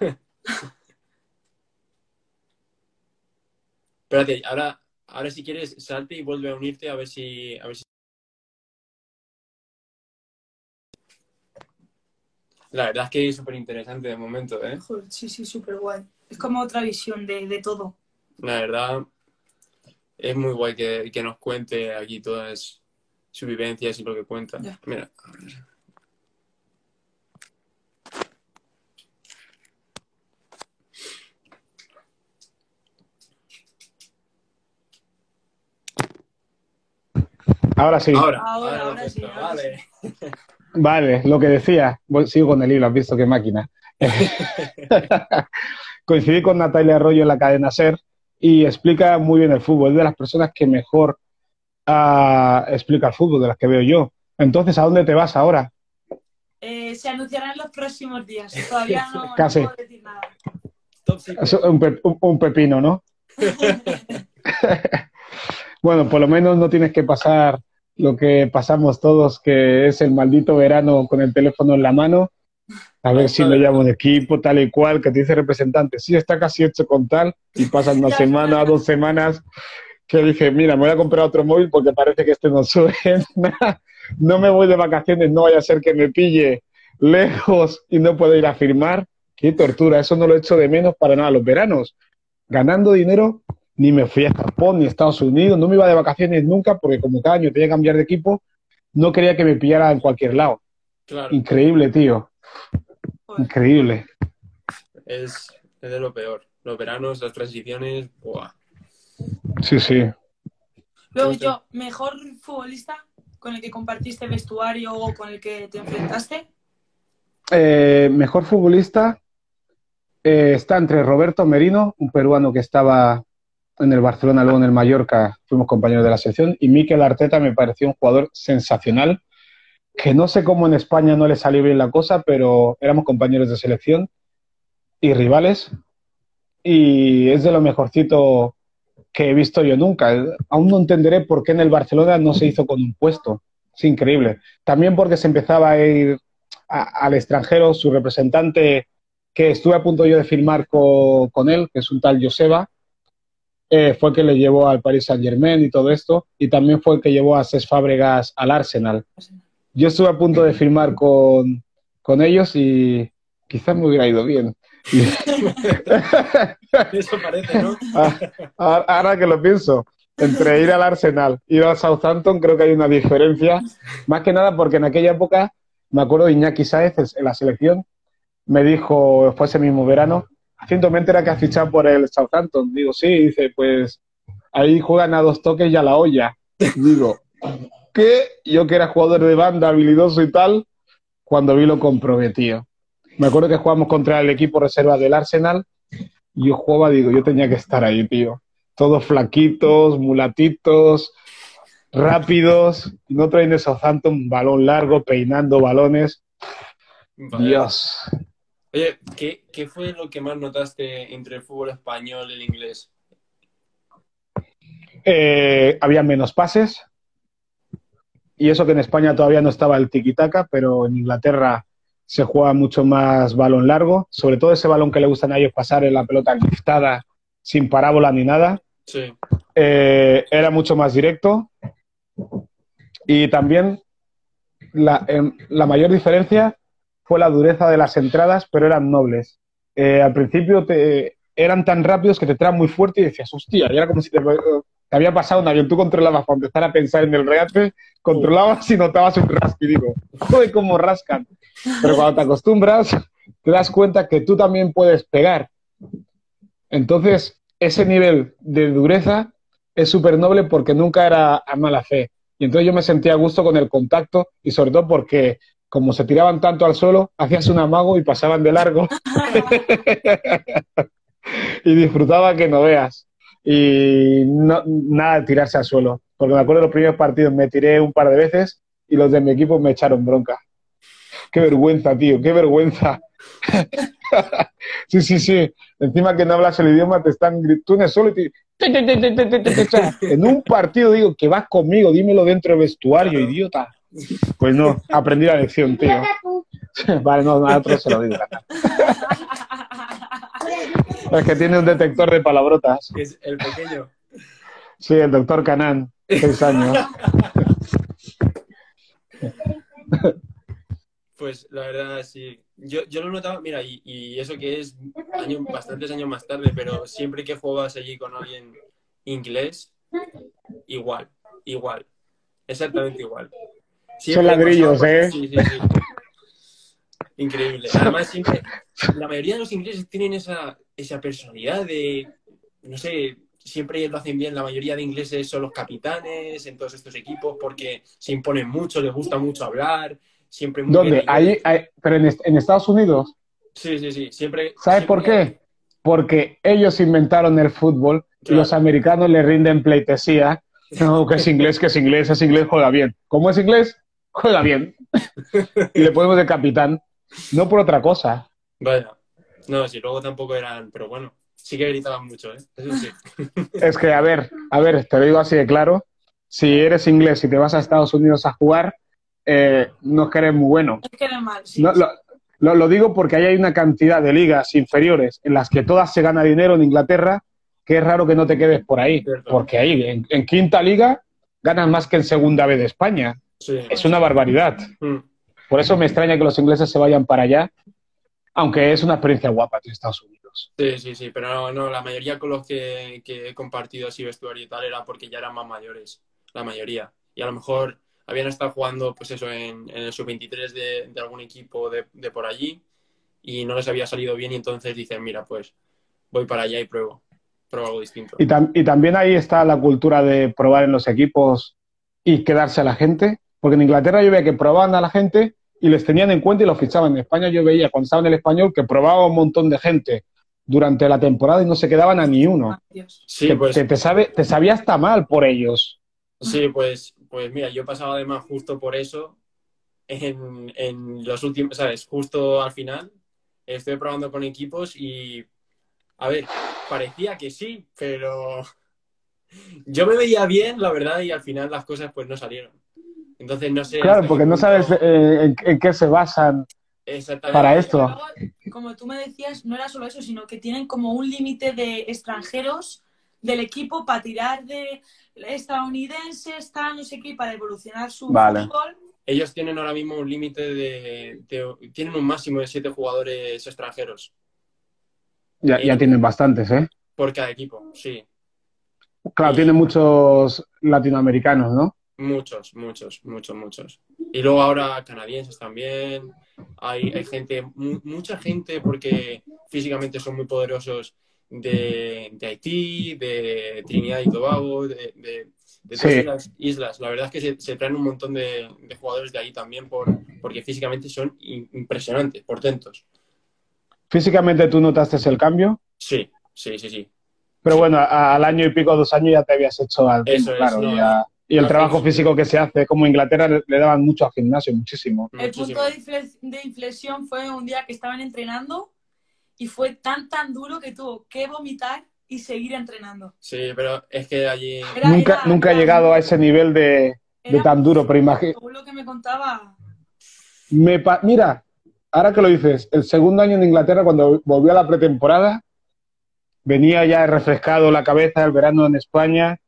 Espérate, ahora, ahora si quieres salte y vuelve a unirte a ver si, a ver si... La verdad es que es súper interesante de momento, ¿eh? sí, sí, súper guay. Es como otra visión de, todo. La verdad, es muy guay que, nos cuente aquí todas sus vivencias y lo que cuenta. Mira. Ahora sí. Ahora, ahora, sí. vale. Vale, lo que decía, sigo con el hilo, has visto qué máquina. Coincidí con Natalia Arroyo en la cadena SER y explica muy bien el fútbol. Es de las personas que mejor uh, explica el fútbol, de las que veo yo. Entonces, ¿a dónde te vas ahora? Eh, se anunciará en los próximos días. Todavía no, puedo decir nada. un pepino, ¿no? bueno, por lo menos no tienes que pasar lo que pasamos todos, que es el maldito verano con el teléfono en la mano, a ver si lo llamo de equipo, tal y cual, que te dice representante, sí, está casi hecho con tal, y pasan una semana, dos semanas, que dije, mira, me voy a comprar otro móvil porque parece que este no suena, no me voy de vacaciones, no vaya a ser que me pille lejos y no puedo ir a firmar. Qué tortura, eso no lo echo de menos para nada. Los veranos, ganando dinero, ni me fui a Japón ni a Estados Unidos, no me iba de vacaciones nunca porque como cada año tenía que cambiar de equipo, no quería que me pillara en cualquier lado. Increíble, tío. Increíble. Es, de lo peor. Los veranos, las transiciones, ¡buah! Sí, sí. Luego yo, ¿mejor futbolista con el que compartiste vestuario o con el que te enfrentaste? Eh, mejor futbolista eh, está entre Roberto Merino, un peruano que estaba en el Barcelona, luego en el Mallorca, fuimos compañeros de la selección, y Mikel Arteta me pareció un jugador sensacional, que no sé cómo en España no le salió bien la cosa, pero éramos compañeros de selección y rivales, y es de lo mejorcito que he visto yo nunca. Aún no entenderé por qué en el Barcelona no se hizo con un puesto. Es increíble. También porque se empezaba a ir al extranjero, su representante, que estuve a punto yo de firmar con, con él, que es un tal Joseba, eh, fue el que le llevó al Paris Saint Germain y todo esto, y también fue el que llevó a Cés Fábregas al Arsenal. Yo estuve a punto de firmar con, con ellos y quizás me hubiera ido bien. Eso parece, ¿no? Ah, ahora que lo pienso, entre ir al Arsenal y ir al Southampton creo que hay una diferencia, más que nada porque en aquella época, me acuerdo de Iñaki Sáez en la selección, me dijo, fue ese mismo verano, Recientemente era que has fichado por el Southampton. Digo, sí, dice, pues ahí juegan a dos toques y a la olla. Digo, ¿qué? Yo que era jugador de banda, habilidoso y tal, cuando vi lo comprometido. Me acuerdo que jugamos contra el equipo reserva del Arsenal y yo jugaba, digo, yo tenía que estar ahí, tío. Todos flaquitos, mulatitos, rápidos. No traen de Southampton balón largo, peinando balones. Dios. Oye, ¿qué, fue lo que más notaste entre el fútbol español y el inglés? Eh, había menos pases. Y eso que en España todavía no estaba el tiki-taka, pero en Inglaterra se juega mucho más balón largo. Sobre todo ese balón que le gustan a ellos pasar en la pelota liftada, sin parábola ni nada. Sí. Eh, era mucho más directo. Y también la, em, la mayor diferencia fue la dureza de las entradas, pero eran nobles. eh, al principio te, eran tan rápidos que te traen muy fuerte y decías, hostia, y era como si te, te había pasado un avión. Tú controlabas para empezar a pensar en el regate, controlabas y notabas un rasque. Y digo, joder, cómo rascan. Pero cuando te acostumbras, te das cuenta que tú también puedes pegar. Entonces, ese nivel de dureza es súper noble porque nunca era a mala fe. Y entonces yo me sentía a gusto con el contacto y sobre todo porque como se tiraban tanto al suelo, hacías un amago y pasaban de largo. y disfrutaba que no veas. Y no, nada de tirarse al suelo. Porque me acuerdo de los primeros partidos, me tiré un par de veces y los de mi equipo me echaron bronca. Qué vergüenza, tío, qué vergüenza. sí, sí, sí. Encima que no hablas el idioma, te están gritando solo y En un partido digo que vas conmigo, dímelo dentro del vestuario, idiota. Pues no, aprendí la lección, tío. vale, no, a otro se lo digo. Es que tiene un detector de palabrotas. Es el pequeño. Sí, el doctor Canán, seis años. Pues la verdad, sí. Yo, yo lo notaba, mira, y, y eso que es bastantes años más tarde, pero siempre que juegas allí con alguien inglés, igual, igual, exactamente igual. Son ladrillos, ¿eh? Sí, sí, sí. Increíble. Además, siempre, la mayoría de los ingleses tienen esa, esa personalidad de, no sé, siempre lo hacen bien, la mayoría de ingleses son los capitanes en todos estos equipos porque se imponen mucho, les gusta mucho hablar, siempre muy ¿Dónde? Ahí, pero en, Estados Unidos. Sí, sí, sí, siempre. ¿Sabes por qué? Porque ellos inventaron el fútbol y los americanos le rinden pleitesía. No, que es inglés, que es inglés, es inglés, juega bien. ¿Cómo es inglés? Juega bien. y le ponemos de capitán, no por otra cosa. Vaya. No, si luego tampoco eran, pero bueno, sí que gritaban mucho, ¿eh? Eso sí. es que, a ver, a ver, te lo digo así de claro. Si eres inglés y te vas a Estados Unidos a jugar, eh, no es que eres muy bueno. Es que eres mal, sí. lo, digo porque ahí hay una cantidad de ligas inferiores en las que todas se gana dinero en Inglaterra, que es raro que no te quedes por ahí. Porque ahí, en, quinta liga, ganas más que en segunda vez de España. Es una barbaridad. Mm. Por eso me extraña que los ingleses se vayan para allá, aunque es una experiencia guapa en Estados Unidos. Sí, sí, sí, pero no, la mayoría con los que, he compartido así vestuario y tal era porque ya eran más mayores, la mayoría. Y a lo mejor habían estado jugando, pues eso, en, el sub-23 de, algún equipo de, por allí y no les había salido bien y entonces dicen, mira, pues voy para allá y pruebo, pruebo algo distinto. Y, y también ahí está la cultura de probar en los equipos y quedarse a la gente, porque en Inglaterra yo veía que probaban a la gente y les tenían en cuenta y los fichaban. En España yo veía cuando estaba en el español que probaba un montón de gente durante la temporada y no se quedaban a ni uno. Sí, pues... te, sabe, te sabía hasta mal por ellos. Sí, pues pues mira, yo he pasado además justo por eso en, en los últimos, ¿sabes? Justo al final estoy probando con equipos y, a ver, parecía que sí, pero yo me veía bien, la verdad, y al final las cosas pues no salieron. Entonces no sé. Claro, porque no sabes eh, en, qué se basan para esto. como tú me decías, no era solo eso, sino que tienen como un límite de extranjeros del equipo para tirar de estadounidense, está no sé qué, para evolucionar su fútbol. Ellos tienen ahora mismo un límite de, Tienen un máximo de siete jugadores extranjeros. Ya, ya tienen bastantes, ¿eh? Por cada equipo, sí. Claro, tienen muchos latinoamericanos, ¿no? Muchos, muchos, muchos, muchos. Y luego ahora canadienses también. Hay, hay gente, mucha gente, porque físicamente son muy poderosos de, Haití, de Trinidad y Tobago, de, de, todas las islas. La verdad es que se, traen un montón de, jugadores de ahí también por, porque físicamente son impresionantes, portentos. ¿Físicamente tú notaste el cambio? Sí, sí, sí, sí. Pero bueno, al año y pico, dos años ya te habías hecho al Eso claro, y el trabajo físico que se hace, como Inglaterra le, daban mucho al gimnasio, muchísimo. El punto de inflexión fue un día que estaban entrenando y fue tan, tan duro que tuvo que vomitar y seguir entrenando. Sí, pero es que allí... nunca, nunca he llegado a ese nivel de, tan duro, pero imagínate... lo que me contaba... Me Mira, ahora que lo dices, el segundo año en Inglaterra, cuando volví a la pretemporada, venía ya refrescado la cabeza del verano en España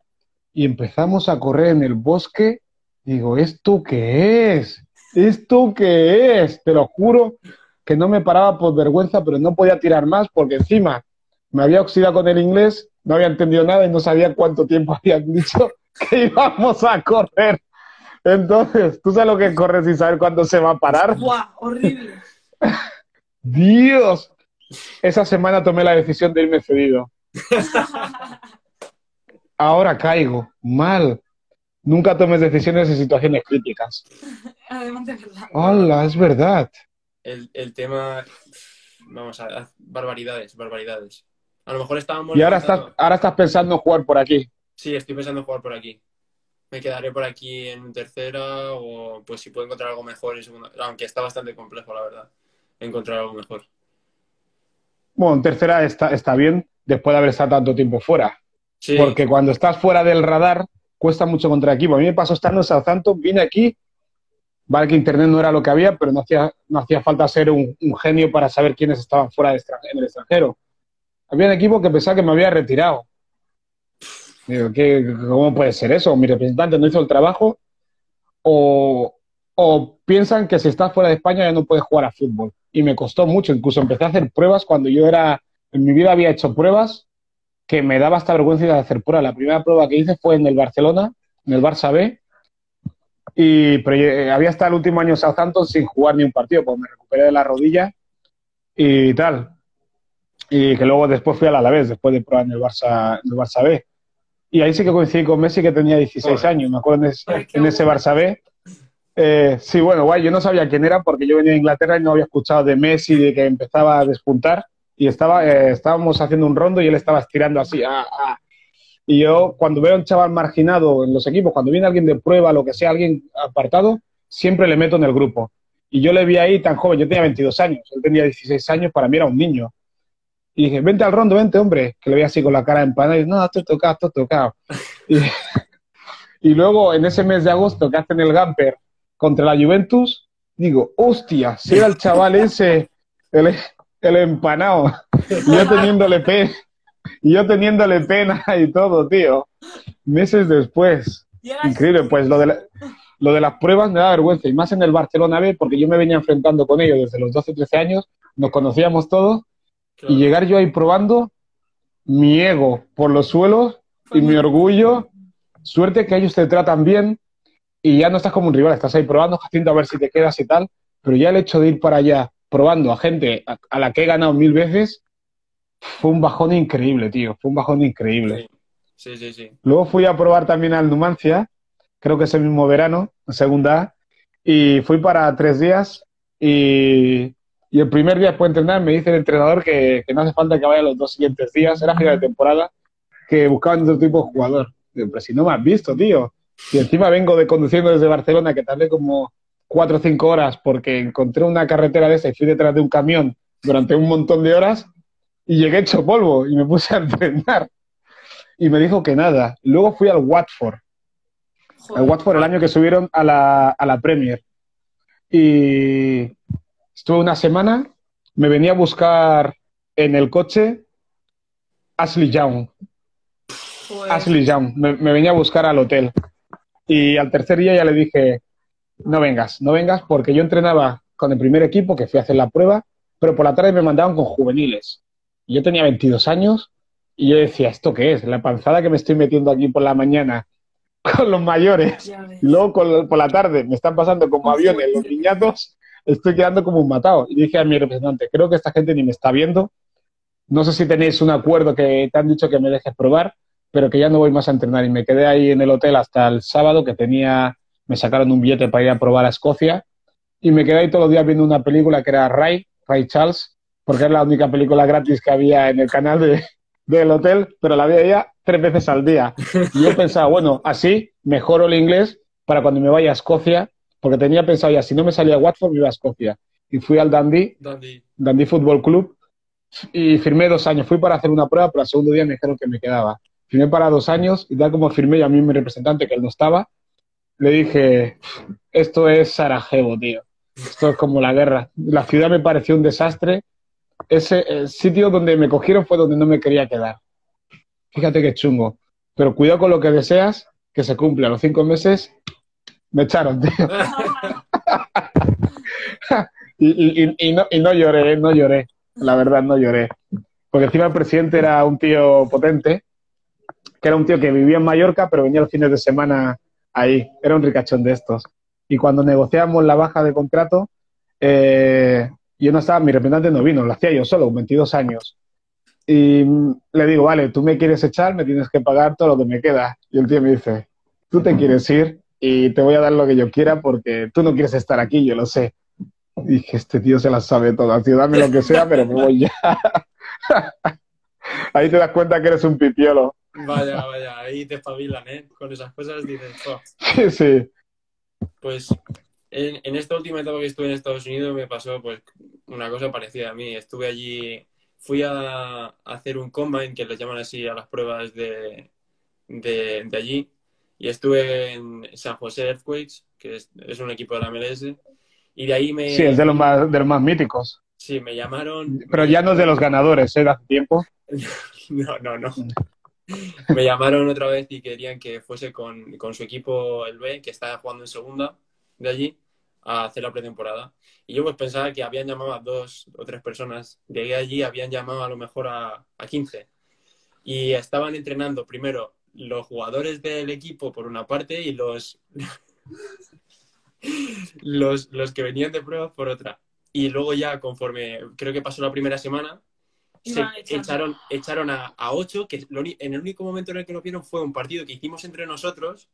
y empezamos a correr en el bosque. Digo, ¿esto qué es? ¿Esto qué es? Te lo juro que no me paraba por vergüenza, pero no podía tirar más porque encima me había oxidado con el inglés, no había entendido nada y no sabía cuánto tiempo habían dicho que íbamos a correr. Entonces, ¿tú sabes lo que corre sin saber cuándo se va a parar? ¡Guau! Horrible. Dios. Esa semana tomé la decisión de irme cedido. Ahora caigo. Mal. Nunca tomes decisiones en situaciones críticas. Además de verdad. Hola, es verdad. El, el tema. Vamos a ver, barbaridades, barbaridades. A lo mejor estábamos. Y ahora estás, ahora estás pensando en jugar por aquí. Sí, estoy pensando en jugar por aquí. Me quedaré por aquí en tercera o pues si puedo encontrar algo mejor en segunda. Aunque está bastante complejo, la verdad. Encontrar algo mejor. Bueno, en tercera está, está bien, después de haber estado tanto tiempo fuera. Sí, Porque cuando estás fuera del radar, cuesta mucho contra equipo. A mí me pasó estando en Southampton, vine aquí, vale que internet no era lo que había, pero no hacía, no hacía falta ser un, un genio para saber quiénes estaban fuera de en el extranjero. Había un equipo que pensaba que me había retirado. Digo, ¿qué, ¿cómo puede ser eso? Mi representante no hizo el trabajo o, o piensan que si estás fuera de España ya no puedes jugar a fútbol. Y me costó mucho, incluso empecé a hacer pruebas cuando yo era, en mi vida había hecho pruebas que me daba hasta vergüenza de hacer prueba. La primera prueba que hice fue en el Barcelona, en el Barça B, y pero eh, había estado el último año Southampton sin jugar ni un partido, pues me recuperé de la rodilla y tal. Y que luego después fui al Alavés, después de probar en el Barça, en el Barça B. Y ahí sí que coincidí con Messi, que tenía 16 Joder. años, me acuerdo en ese, en ese. Barça B. Eh, sí, bueno, guay, yo no sabía quién era porque yo venía de Inglaterra y no había escuchado de Messi, de que empezaba a despuntar. Y estaba, eh, estábamos haciendo un rondo y él estaba estirando así. ah, ah. Y yo, cuando veo a un chaval marginado en los equipos, cuando viene alguien de prueba, lo que sea, alguien apartado, siempre le meto en el grupo. Y yo le vi ahí tan joven, yo tenía 22 años, él tenía 16 años, para mí era un niño. Y dije, vente al rondo, vente, hombre, que le veía así con la cara empanada y no, estoy tocado, estoy tocado. Y, y luego, en ese mes de agosto que hacen el Gamper contra la Juventus, digo, hostia, si era el chaval ese, el, el empanado, y yo teniéndole pena, y yo teniéndole pena y todo, tío. Meses después. Increíble, pues lo de, la- lo de las pruebas me da vergüenza, y más en el Barcelona B, porque yo me venía enfrentando con ellos desde los 12, 13 años, nos conocíamos todos, claro. y llegar yo ahí probando, mi ego por los suelos y mi orgullo, suerte que ellos te tratan bien y ya no estás como un rival, estás ahí probando, Jacinto, a ver si te quedas y tal, pero ya el hecho de ir para allá probando a gente a, a la que he ganado mil veces, fue un bajón increíble, tío, fue un bajón increíble. Sí, sí, sí. Luego fui a probar también al Numancia, creo que ese mismo verano, en segunda y fui para tres días y, y el primer día después de entrenar me dice el entrenador que, que no hace falta que vaya los dos siguientes días, era final de temporada, que buscaban otro tipo de jugador. Digo, pero si no me has visto, tío. Y encima vengo de conduciendo desde Barcelona, que tardé como cuatro o cinco horas porque encontré una carretera de esa y fui detrás de un camión durante un montón de horas y llegué hecho polvo y me puse a entrenar y me dijo que nada. Luego fui al Watford, Joder. al Watford el año que subieron a la, a la Premier. Y estuve una semana, me venía a buscar en el coche Ashley Young. Joder. Ashley Young, me, me venía a buscar al hotel. Y al tercer día ya le dije, no vengas, no vengas, porque yo entrenaba con el primer equipo, que fui a hacer la prueba, pero por la tarde me mandaban con juveniles. Y yo tenía 22 años y yo decía, ¿esto qué es? La panzada que me estoy metiendo aquí por la mañana con los mayores. Luego con- por la tarde me están pasando como aviones los niñatos, estoy quedando como un matado. Y dije a mi representante, creo que esta gente ni me está viendo. No sé si tenéis un acuerdo que te han dicho que me dejes probar, pero que ya no voy más a entrenar. Y me quedé ahí en el hotel hasta el sábado, que tenía, me sacaron un billete para ir a probar a Escocia. Y me quedé ahí todos los días viendo una película que era Ray, Ray Charles, porque era la única película gratis que había en el canal de, del hotel, pero la veía tres veces al día. Y yo pensaba, bueno, así mejoro el inglés para cuando me vaya a Escocia, porque tenía pensado ya, si no me salía Watford, me iba a Escocia. Y fui al Dundee. Dundee Football Club, y firmé dos años. Fui para hacer una prueba, pero al segundo día me dijeron que me quedaba. Firmé para dos años, y tal como firmé, y a mí mi representante, que él no estaba, le dije, esto es Sarajevo, tío. Esto es como la guerra. La ciudad me pareció un desastre. Ese sitio donde me cogieron fue donde no me quería quedar. Fíjate qué chungo. Pero cuidado con lo que deseas, que se cumple. A los cinco meses me echaron, tío. y, no, lloré, no lloré. La verdad, no lloré. Porque encima el presidente era un tío potente, que era un tío que vivía en Mallorca, pero venía los fines de semana ahí. Era un ricachón de estos. Y cuando negociamos la baja de contrato, eh, yo no estaba, mi representante no vino, lo hacía yo solo, 22 años. Y le digo, vale, tú me quieres echar, me tienes que pagar todo lo que me queda. Y el tío me dice, tú te quieres ir y te voy a dar lo que yo quiera porque tú no quieres estar aquí, yo lo sé. Y dije, este tío se las sabe todas, tío, dame lo que sea, pero me voy ya. Ahí te das cuenta que eres un pipiolo. Vaya, vaya, ahí te espabilan, ¿eh? Con esas cosas dices, oh". Sí, sí. Pues en, en, esta última etapa que estuve en Estados Unidos me pasó pues una cosa parecida a mí. Estuve allí, fui a, hacer un combine, que les llaman así a las pruebas de, de, de allí, y estuve en San José Earthquakes, que es, es, un equipo de la MLS, y de ahí me... Sí, es de los más, de los más míticos. Sí, me llamaron... Pero ya no es de los ganadores, ¿eh? Hace tiempo. no, no, no. me llamaron otra vez y querían que fuese con, con, su equipo el B, que estaba jugando en segunda de allí, a hacer la pretemporada. Y yo pues pensaba que habían llamado a dos o tres personas. Llegué allí, habían llamado a lo mejor a, a 15. Y estaban entrenando primero los jugadores del equipo por una parte y los, los, los que venían de pruebas por otra. Y luego ya conforme creo que pasó la primera semana, se echaron, echaron a, a ocho, que lo, en el único momento en el que lo vieron fue un partido que hicimos entre nosotros,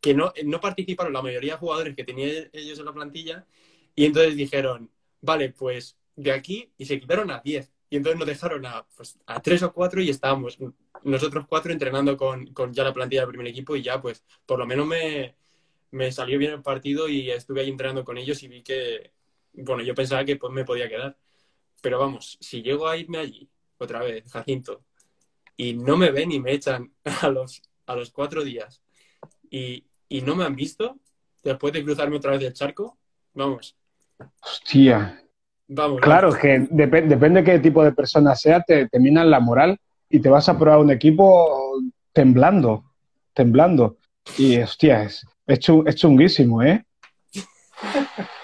que no, no participaron la mayoría de jugadores que tenían ellos en la plantilla, y entonces dijeron, vale, pues de aquí, y se quitaron a diez. Y entonces nos dejaron a, pues, a tres o cuatro y estábamos nosotros cuatro entrenando con, con, ya la plantilla del primer equipo y ya pues por lo menos me, me salió bien el partido y estuve ahí entrenando con ellos y vi que, bueno, yo pensaba que pues, me podía quedar. Pero vamos, si llego a irme allí otra vez, Jacinto, y no me ven y me echan a los, a los cuatro días y, y no me han visto después de cruzarme otra vez el charco, vamos. Hostia. Vamos. Claro, vamos. que dep depende de qué tipo de persona sea, te, te minan la moral y te vas a probar un equipo temblando, temblando. Y hostia, es, es chunguísimo, ¿eh?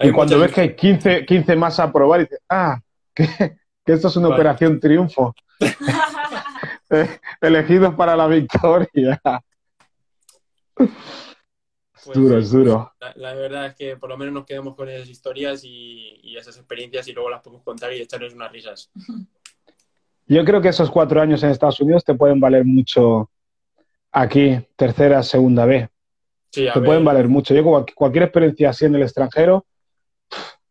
y cuando ves que hay 15, 15 más a probar, y dices, ah, que, que esto es una vale. operación triunfo. Elegidos para la victoria. Pues es duro, es duro. La, la, verdad es que por lo menos nos quedamos con esas historias y, y, esas experiencias y luego las podemos contar y echarnos unas risas. Yo creo que esos cuatro años en Estados Unidos te pueden valer mucho aquí, tercera, segunda B. Sí, te ver. pueden valer mucho. Yo cualquier experiencia así en el extranjero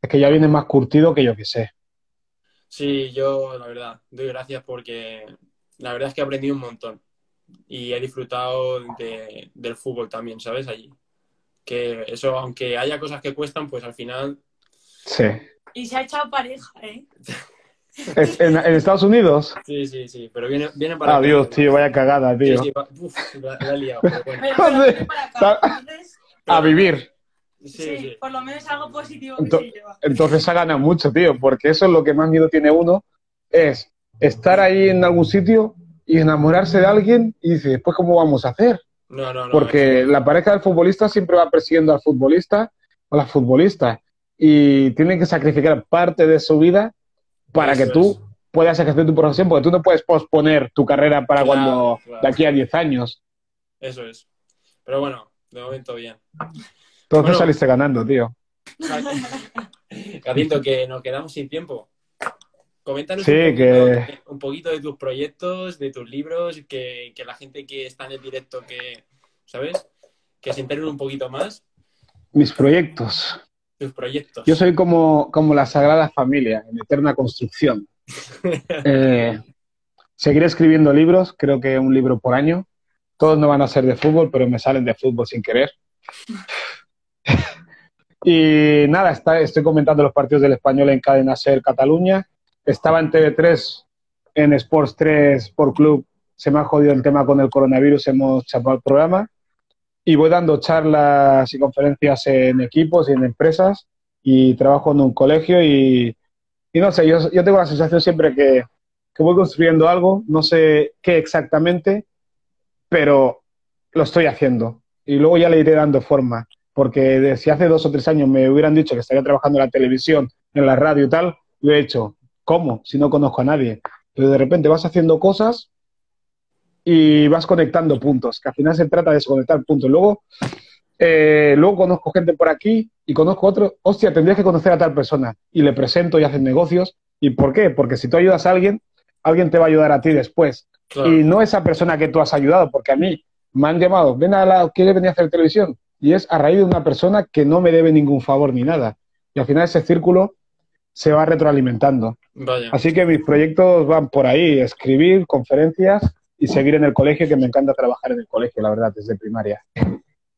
es que ya viene más curtido que yo que sé. Sí, yo la verdad doy gracias porque la verdad es que he aprendido un montón y he disfrutado de, del fútbol también, ¿sabes? Allí. Que eso, aunque haya cosas que cuestan, pues al final... Sí. Y se ha echado pareja, ¿eh? ¿En, ¿En, Estados Unidos? Sí, sí, sí, pero viene, viene para Ah, acá, Dios, tío, vaya cagada, tío. Sí, sí, va, uf, la, la, he liado, pero bueno. Pero, pero viene para acá, entonces, A vivir. Sí, sí, sí. por lo menos algo positivo que Ento- se lleva. Entonces ha ganado mucho, tío, porque eso es lo que más miedo tiene uno, es estar ahí en algún sitio y enamorarse de alguien y dice, después, ¿cómo vamos a hacer? No, no, no. Porque la pareja del futbolista siempre va persiguiendo al futbolista o a la futbolista y tienen que sacrificar parte de su vida para Eso que tú es. puedas ejercer tu profesión, porque tú no puedes posponer tu carrera para Claro, cuando claro. de aquí a 10 años. Eso es. Pero bueno, de momento bien. Entonces Bueno. saliste ganando, tío. Jacinto, que nos quedamos sin tiempo. Coméntanos Sí, un, poquito, que- un poquito de tus proyectos, de tus libros, que, que la gente que está en el directo, que, ¿sabes? Que se enteren un poquito más. Mis proyectos. Tus proyectos. Yo soy como, como la Sagrada Familia, en eterna construcción. Eh, seguiré escribiendo libros, creo que un libro por año. Todos no van a ser de fútbol, pero me salen de fútbol sin querer. y nada, está, estoy comentando los partidos del español en Cadena Ser Cataluña. Estaba en TV3, en Sports 3 por club. Se me ha jodido el tema con el coronavirus, hemos chapado el programa. Y voy dando charlas y conferencias en equipos y en empresas. Y trabajo en un colegio y, no sé, yo, yo tengo la sensación siempre que, que voy construyendo algo, no sé qué exactamente, pero lo estoy haciendo. Y luego ya le iré dando forma. porque si hace dos o tres años me hubieran dicho que estaría trabajando en la televisión, en la radio y tal, lo he hecho. ¿Cómo? Si no conozco a nadie. Pero de repente vas haciendo cosas y vas conectando puntos, que al final se trata de conectar puntos. Luego, eh, luego conozco gente por aquí y conozco otro, hostia, tendrías que conocer a tal persona y le presento y hacen negocios. ¿Y por qué? Porque si tú ayudas a alguien, alguien te va a ayudar a ti después. Y no esa persona que tú has ayudado, porque a mí me han llamado, ven a la, ¿quieres venir a hacer televisión? Y es a raíz de una persona que no me debe ningún favor ni nada. Y al final ese círculo se va retroalimentando. Así que mis proyectos van por ahí, escribir, conferencias y seguir en el colegio, que me encanta trabajar en el colegio, la verdad, desde primaria.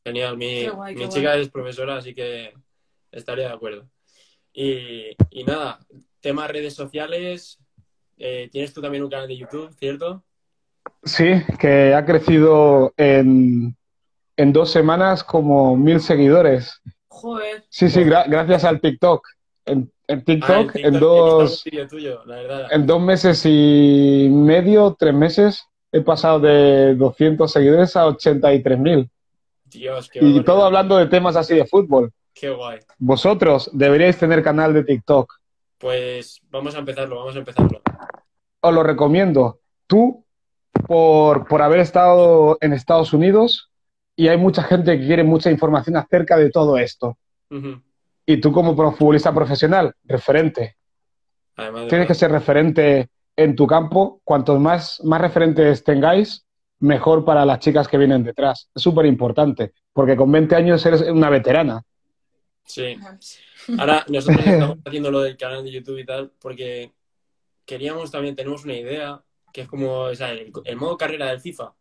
Genial, mi, chica es profesora, así que estaría de acuerdo. Y, nada, tema redes sociales, eh, tienes tú también un canal de YouTube, ¿cierto? Sí, que ha crecido en, dos semanas como mil seguidores. Joder. Sí, sí, gracias al TikTok. En, TikTok, ah, en, dos, en dos meses y medio, tres meses, he pasado de 200 seguidores a 83 mil. Dios, qué Y todo hablando de temas así de fútbol. Qué guay. Vosotros deberíais tener canal de TikTok. Pues vamos a empezarlo, vamos a empezarlo. Os lo recomiendo. Tú, por, por haber estado en Estados Unidos, y hay mucha gente que quiere mucha información acerca de todo esto. Y tú como futbolista profesional, referente. Tienes que ser referente en tu campo. Cuantos más, más referentes tengáis, mejor para las chicas que vienen detrás. Es súper importante, porque con 20 años eres una veterana. Sí. Ahora nosotros estamos haciendo lo del canal de YouTube y tal, porque queríamos también, tenemos una idea, que es como el, modo carrera del FIFA.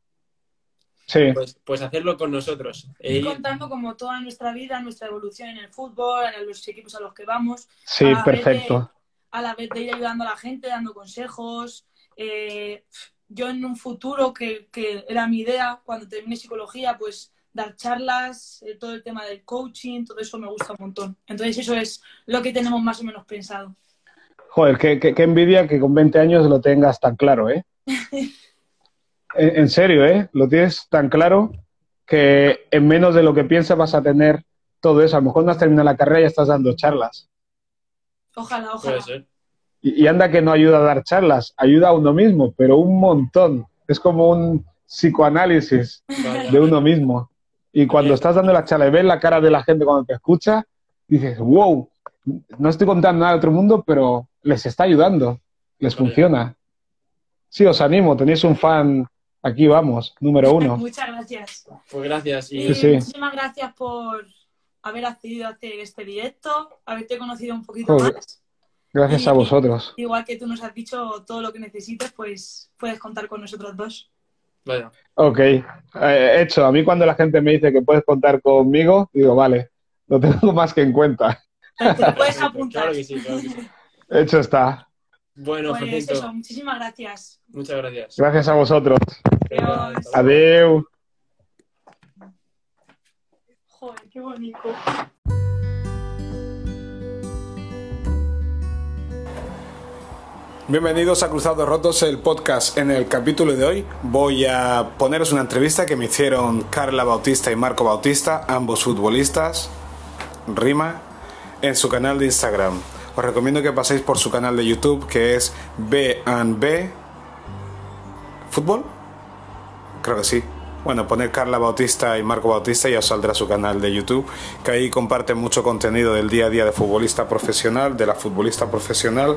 Sí. Pues, pues hacerlo con nosotros. Y e contando como toda nuestra vida, nuestra evolución en el fútbol, en los equipos a los que vamos. Sí, perfecto. A la vez de ir ayudando a la gente, dando consejos. Eh, yo en un futuro, que, era mi idea, cuando termine psicología, pues dar charlas, eh, todo el tema del coaching, todo eso me gusta un montón. Entonces eso es lo que tenemos más o menos pensado. Joder, qué, envidia que con 20 años lo tengas tan claro, ¿eh? en, serio, ¿eh? Lo tienes tan claro que en menos de lo que piensas vas a tener todo eso. A lo mejor no has terminado la carrera y ya estás dando charlas. Ojalá, ojalá. Y, anda que no ayuda a dar charlas, ayuda a uno mismo, pero un montón. Es como un psicoanálisis de uno mismo. Y cuando estás dando la charla y ves la cara de la gente cuando te escucha, dices, wow, no estoy contando nada de otro mundo, pero les está ayudando, les funciona. Sí, os animo, tenéis un fan, aquí vamos, número uno. Muchas gracias. Pues gracias. Y... Muchísimas gracias por haber accedido a hacer este directo, haberte conocido un poquito más. Gracias a vosotros. Igual que tú nos has dicho todo lo que necesites, pues puedes contar con nosotros dos. Vaya. Ok, eh, hecho. A mí cuando la gente me dice que puedes contar conmigo, digo, vale, lo tengo más que en cuenta. Te puedes apuntar. claro que sí, claro que sí. Hecho está. Bueno, pues eso, muchísimas gracias. Muchas gracias. Gracias a vosotros. Adiós. Adiós. Qué bonito. Bienvenidos a Cruzados Rotos, el podcast. En el capítulo de hoy voy a poneros una entrevista que me hicieron Carla Bautista y Marco Bautista, ambos futbolistas, rima, en su canal de Instagram. Os recomiendo que paséis por su canal de YouTube que es B&B Fútbol. Creo que sí. Bueno, poner Carla Bautista y Marco Bautista ya saldrá su canal de YouTube, que ahí comparte mucho contenido del día a día de futbolista profesional, de la futbolista profesional,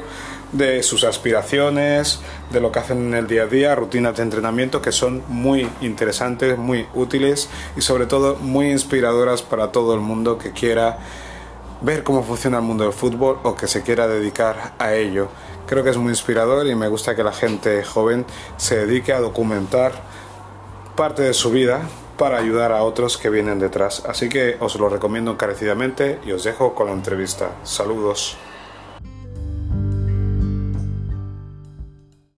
de sus aspiraciones, de lo que hacen en el día a día, rutinas de entrenamiento que son muy interesantes, muy útiles y sobre todo muy inspiradoras para todo el mundo que quiera ver cómo funciona el mundo del fútbol o que se quiera dedicar a ello. Creo que es muy inspirador y me gusta que la gente joven se dedique a documentar parte de su vida para ayudar a otros que vienen detrás. Así que os lo recomiendo encarecidamente y os dejo con la entrevista. Saludos.